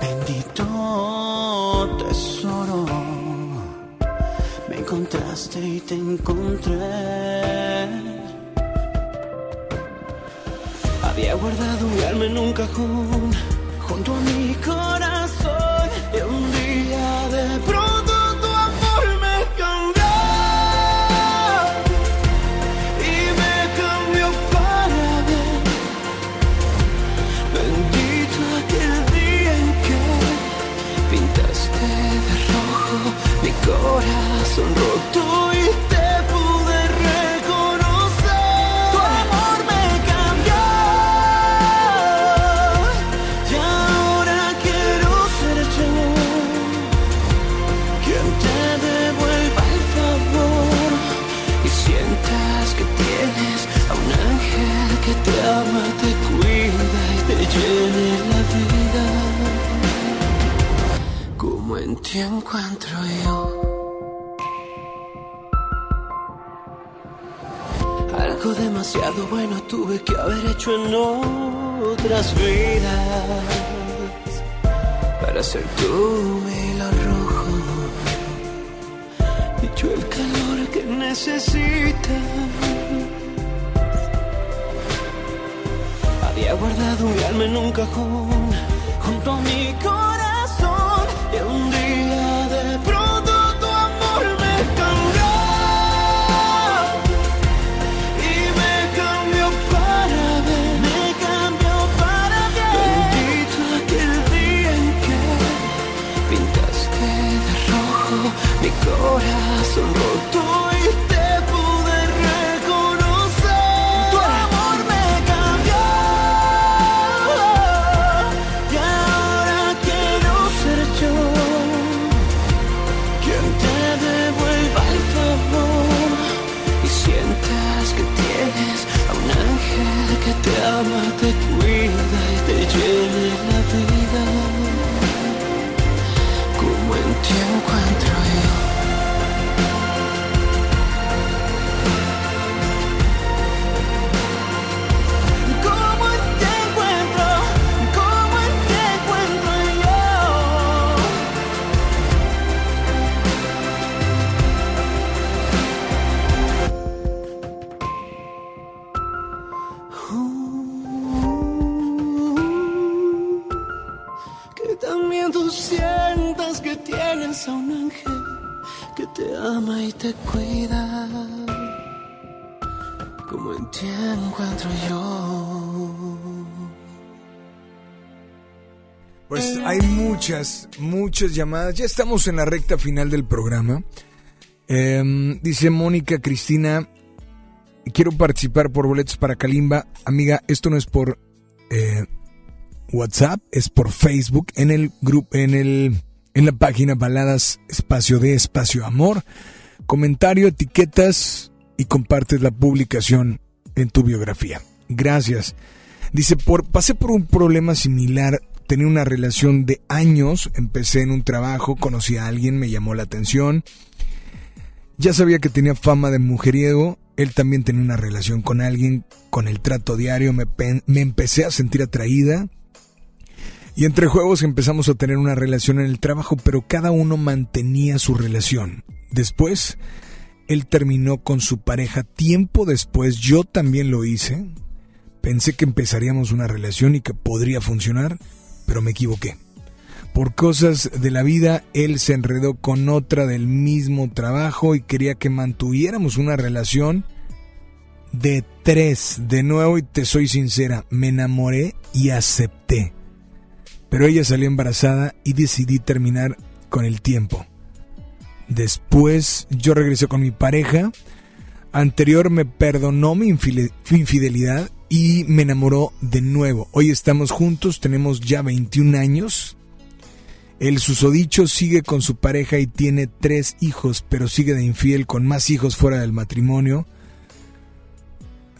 Bendito tesoro. Me encontraste y te encontré. Había guardado mi alma en un cajón ti encuentro yo. Algo demasiado bueno tuve que haber hecho en otras vidas para ser tú mi hilo rojo y yo el calor que necesitas. Había guardado mi alma en un cajón muchas llamadas. Ya estamos en la recta final del programa. Em, dice Mónica Cristina, quiero participar por boletos para Kalimba. Amiga, esto no es por eh, WhatsApp, es por Facebook, en el grupo, en el, en la página Baladas Espacio de Espacio Amor. Comentario, etiquetas y compartes la publicación en tu biografía. Gracias. Dice, por, pasé por un problema similar, tenía una relación de años, empecé en un trabajo, conocí a alguien, me llamó la atención. Ya sabía que tenía fama de mujeriego, él también tenía una relación con alguien, con el trato diario, me, me empecé a sentir atraída. Y entre juegos empezamos a tener una relación en el trabajo, pero cada uno mantenía su relación. Después, él terminó con su pareja tiempo después, yo también lo hice. Pensé que empezaríamos una relación y que podría funcionar, pero me equivoqué. Por cosas de la vida, él se enredó con otra del mismo trabajo y quería que mantuviéramos una relación de tres. De nuevo, y te soy sincera, me enamoré y acepté. Pero ella salió embarazada y decidí terminar con el tiempo. Después yo regresé con mi pareja. Anterior me perdonó mi infidelidad y me enamoró de nuevo. Hoy estamos juntos, tenemos ya 21 años. El susodicho sigue con su pareja y tiene tres hijos, pero sigue de infiel con más hijos fuera del matrimonio.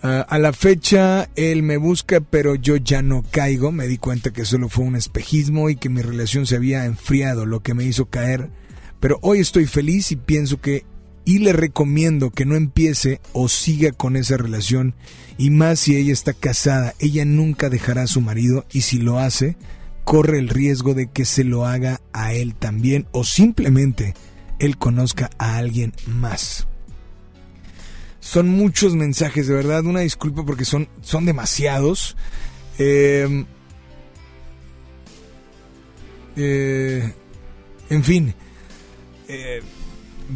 Uh, a la fecha él me busca, pero yo ya no caigo. Me di cuenta que solo fue un espejismo y que mi relación se había enfriado, lo que me hizo caer. Pero hoy estoy feliz y pienso que y le recomiendo que no empiece o siga con esa relación y más si ella está casada, ella nunca dejará a su marido y si lo hace, corre el riesgo de que se lo haga a él también o simplemente él conozca a alguien más. Son muchos mensajes, de verdad, una disculpa porque son, son demasiados. Eh, eh, en fin. Eh,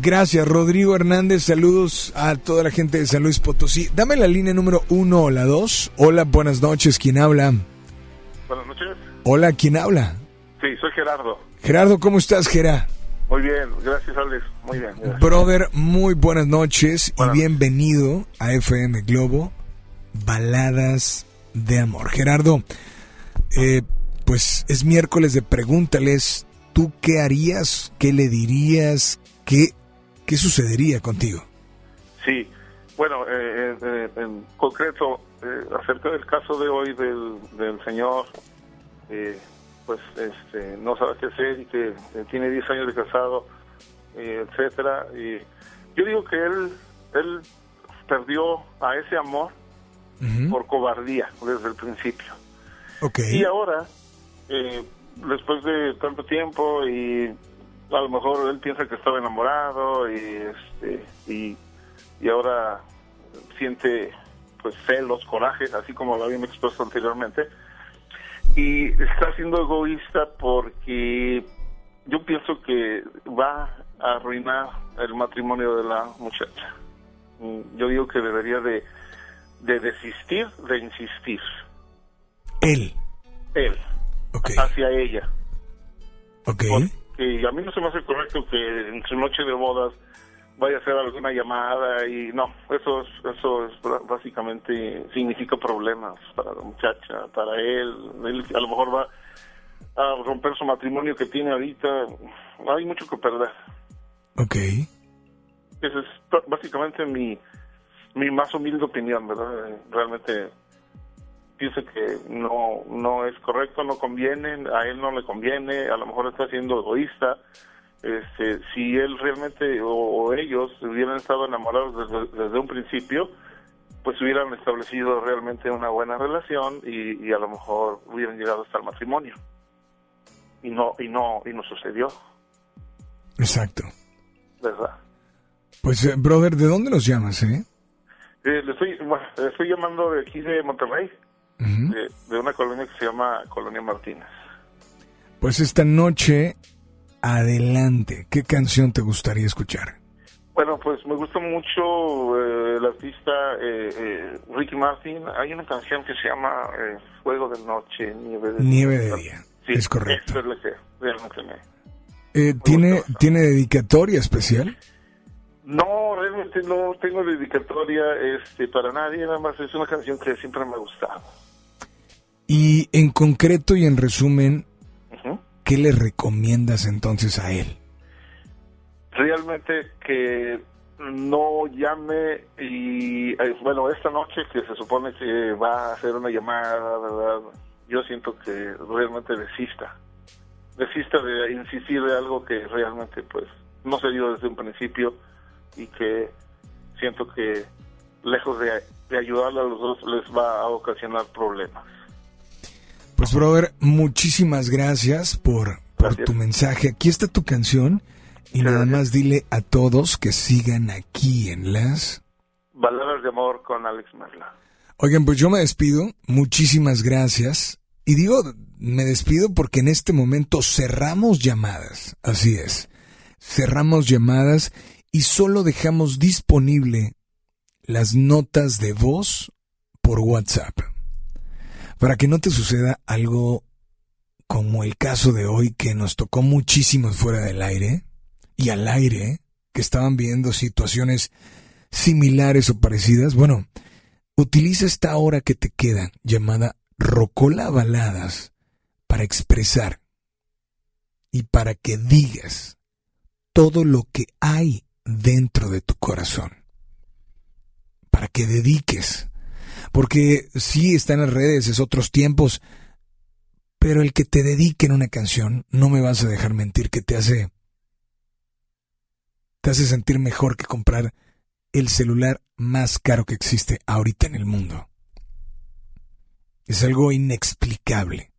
Gracias, Rodrigo Hernández. Saludos a toda la gente de San Luis Potosí. Dame la línea número uno o la dos. Hola, buenas noches. ¿Quién habla? Buenas noches. Hola, ¿quién habla? Sí, soy Gerardo. Gerardo, ¿cómo estás, Gera? Muy bien, gracias, Alex. Muy bien. Brother, muy buenas noches y bienvenido a FM Globo, Baladas de Amor. Gerardo, eh, pues es miércoles de pregúntales. ¿Tú qué harías? ¿Qué le dirías? ¿Qué ¿qué sucedería contigo? Sí, bueno, eh, eh, en concreto, eh, acerca del caso de hoy del, del señor, pues este, no sabe qué hacer y que tiene 10 años de casado, etcétera. Y yo digo que él, él perdió a ese amor por cobardía desde el principio. Okay. Y ahora, después de tanto tiempo y a lo mejor él piensa que estaba enamorado y este y, y ahora siente pues celos, coraje, así como lo habíamos expuesto anteriormente. Y está siendo egoísta porque yo pienso que va a arruinar el matrimonio de la muchacha. Mm, yo digo que debería de, de desistir de insistir. Él. Él. Hacia ella. Ok que a mí no se me hace correcto que en su noche de bodas vaya a hacer alguna llamada y no, eso es, eso es básicamente significa problemas para la muchacha, para él, él a lo mejor va a romper su matrimonio que tiene ahorita, hay mucho que perder. Ok. Esa es básicamente mi, mi más humilde opinión, ¿verdad? Realmente pienso que no no es correcto, no conviene, a él no le conviene, a lo mejor está siendo egoísta. Este, si él realmente o, ellos hubieran estado enamorados desde, un principio, pues hubieran establecido realmente una buena relación y, a lo mejor hubieran llegado hasta el matrimonio. Y no y no y no sucedió. Exacto. ¿Verdad? Pues eh, brother, ¿de dónde los llamas, eh? eh le estoy, le estoy llamando de aquí de Monterrey de, una colonia que se llama Colonia Martínez. Pues esta noche, adelante, ¿qué canción te gustaría escuchar? Bueno, pues me gusta mucho eh, el artista eh, eh, Ricky Martin. Hay una canción que se llama Fuego de Noche, Nieve de, Nieve de Día. Sí, es correcto. Es realmente ¿tiene, ¿Tiene dedicatoria especial? No, realmente no tengo dedicatoria este, para nadie, nada más es una canción que siempre me ha gustado. Y en concreto y en resumen, ¿qué le recomiendas entonces a él? Realmente que no llame y eh, bueno, esta noche que se supone que va a hacer una llamada, ¿verdad? Yo siento que realmente desista. Desista de insistir de algo que realmente pues no se dio desde un principio y que siento que lejos de, de ayudarle a los dos les va a ocasionar problemas. Pues, brother, muchísimas gracias por, por tu mensaje. Aquí está tu canción. Y nada más dile a todos que sigan aquí en las... Baladas de amor con Alex Merla. Oigan, pues yo me despido. Muchísimas gracias. Y digo, me despido porque en este momento cerramos llamadas. Así es. Cerramos llamadas y solo dejamos disponible las notas de voz por WhatsApp. Para que no te suceda algo como el caso de hoy que nos tocó muchísimo fuera del aire y al aire, que estaban viendo situaciones similares o parecidas, bueno, utiliza esta hora que te queda llamada Rocola Baladas para expresar y para que digas todo lo que hay dentro de tu corazón. Para que dediques porque sí, está en las redes, es otros tiempos, pero el que te dedique en una canción, no me vas a dejar mentir, que te hace, te hace sentir mejor que comprar el celular más caro que existe ahorita en el mundo. Es algo inexplicable.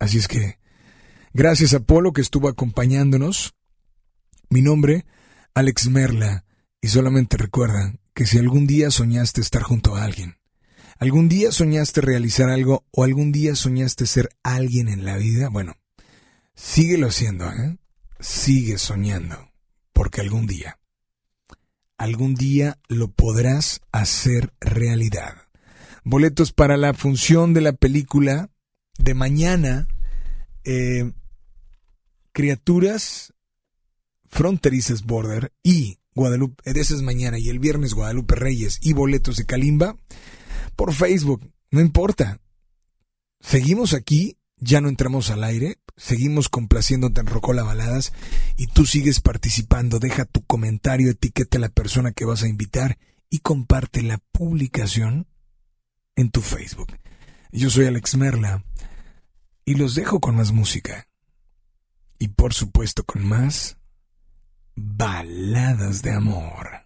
Así es que, gracias a Polo que estuvo acompañándonos. Mi nombre, Alex Merla, y solamente recuerda que si algún día soñaste estar junto a alguien, ¿Algún día soñaste realizar algo o algún día soñaste ser alguien en la vida? Bueno, síguelo haciendo, ¿eh? Sigue soñando, porque algún día, algún día lo podrás hacer realidad. Boletos para la función de la película de mañana, eh, Criaturas Fronterizas Border y Guadalupe, ese es mañana y el viernes Guadalupe Reyes y boletos de Kalimba por Facebook, no importa. Seguimos aquí, ya no entramos al aire, seguimos complaciéndote en Rocola Baladas y tú sigues participando. Deja tu comentario, etiqueta a la persona que vas a invitar y comparte la publicación en tu Facebook. Yo soy Alex Merla y los dejo con más música. Y por supuesto con más baladas de amor.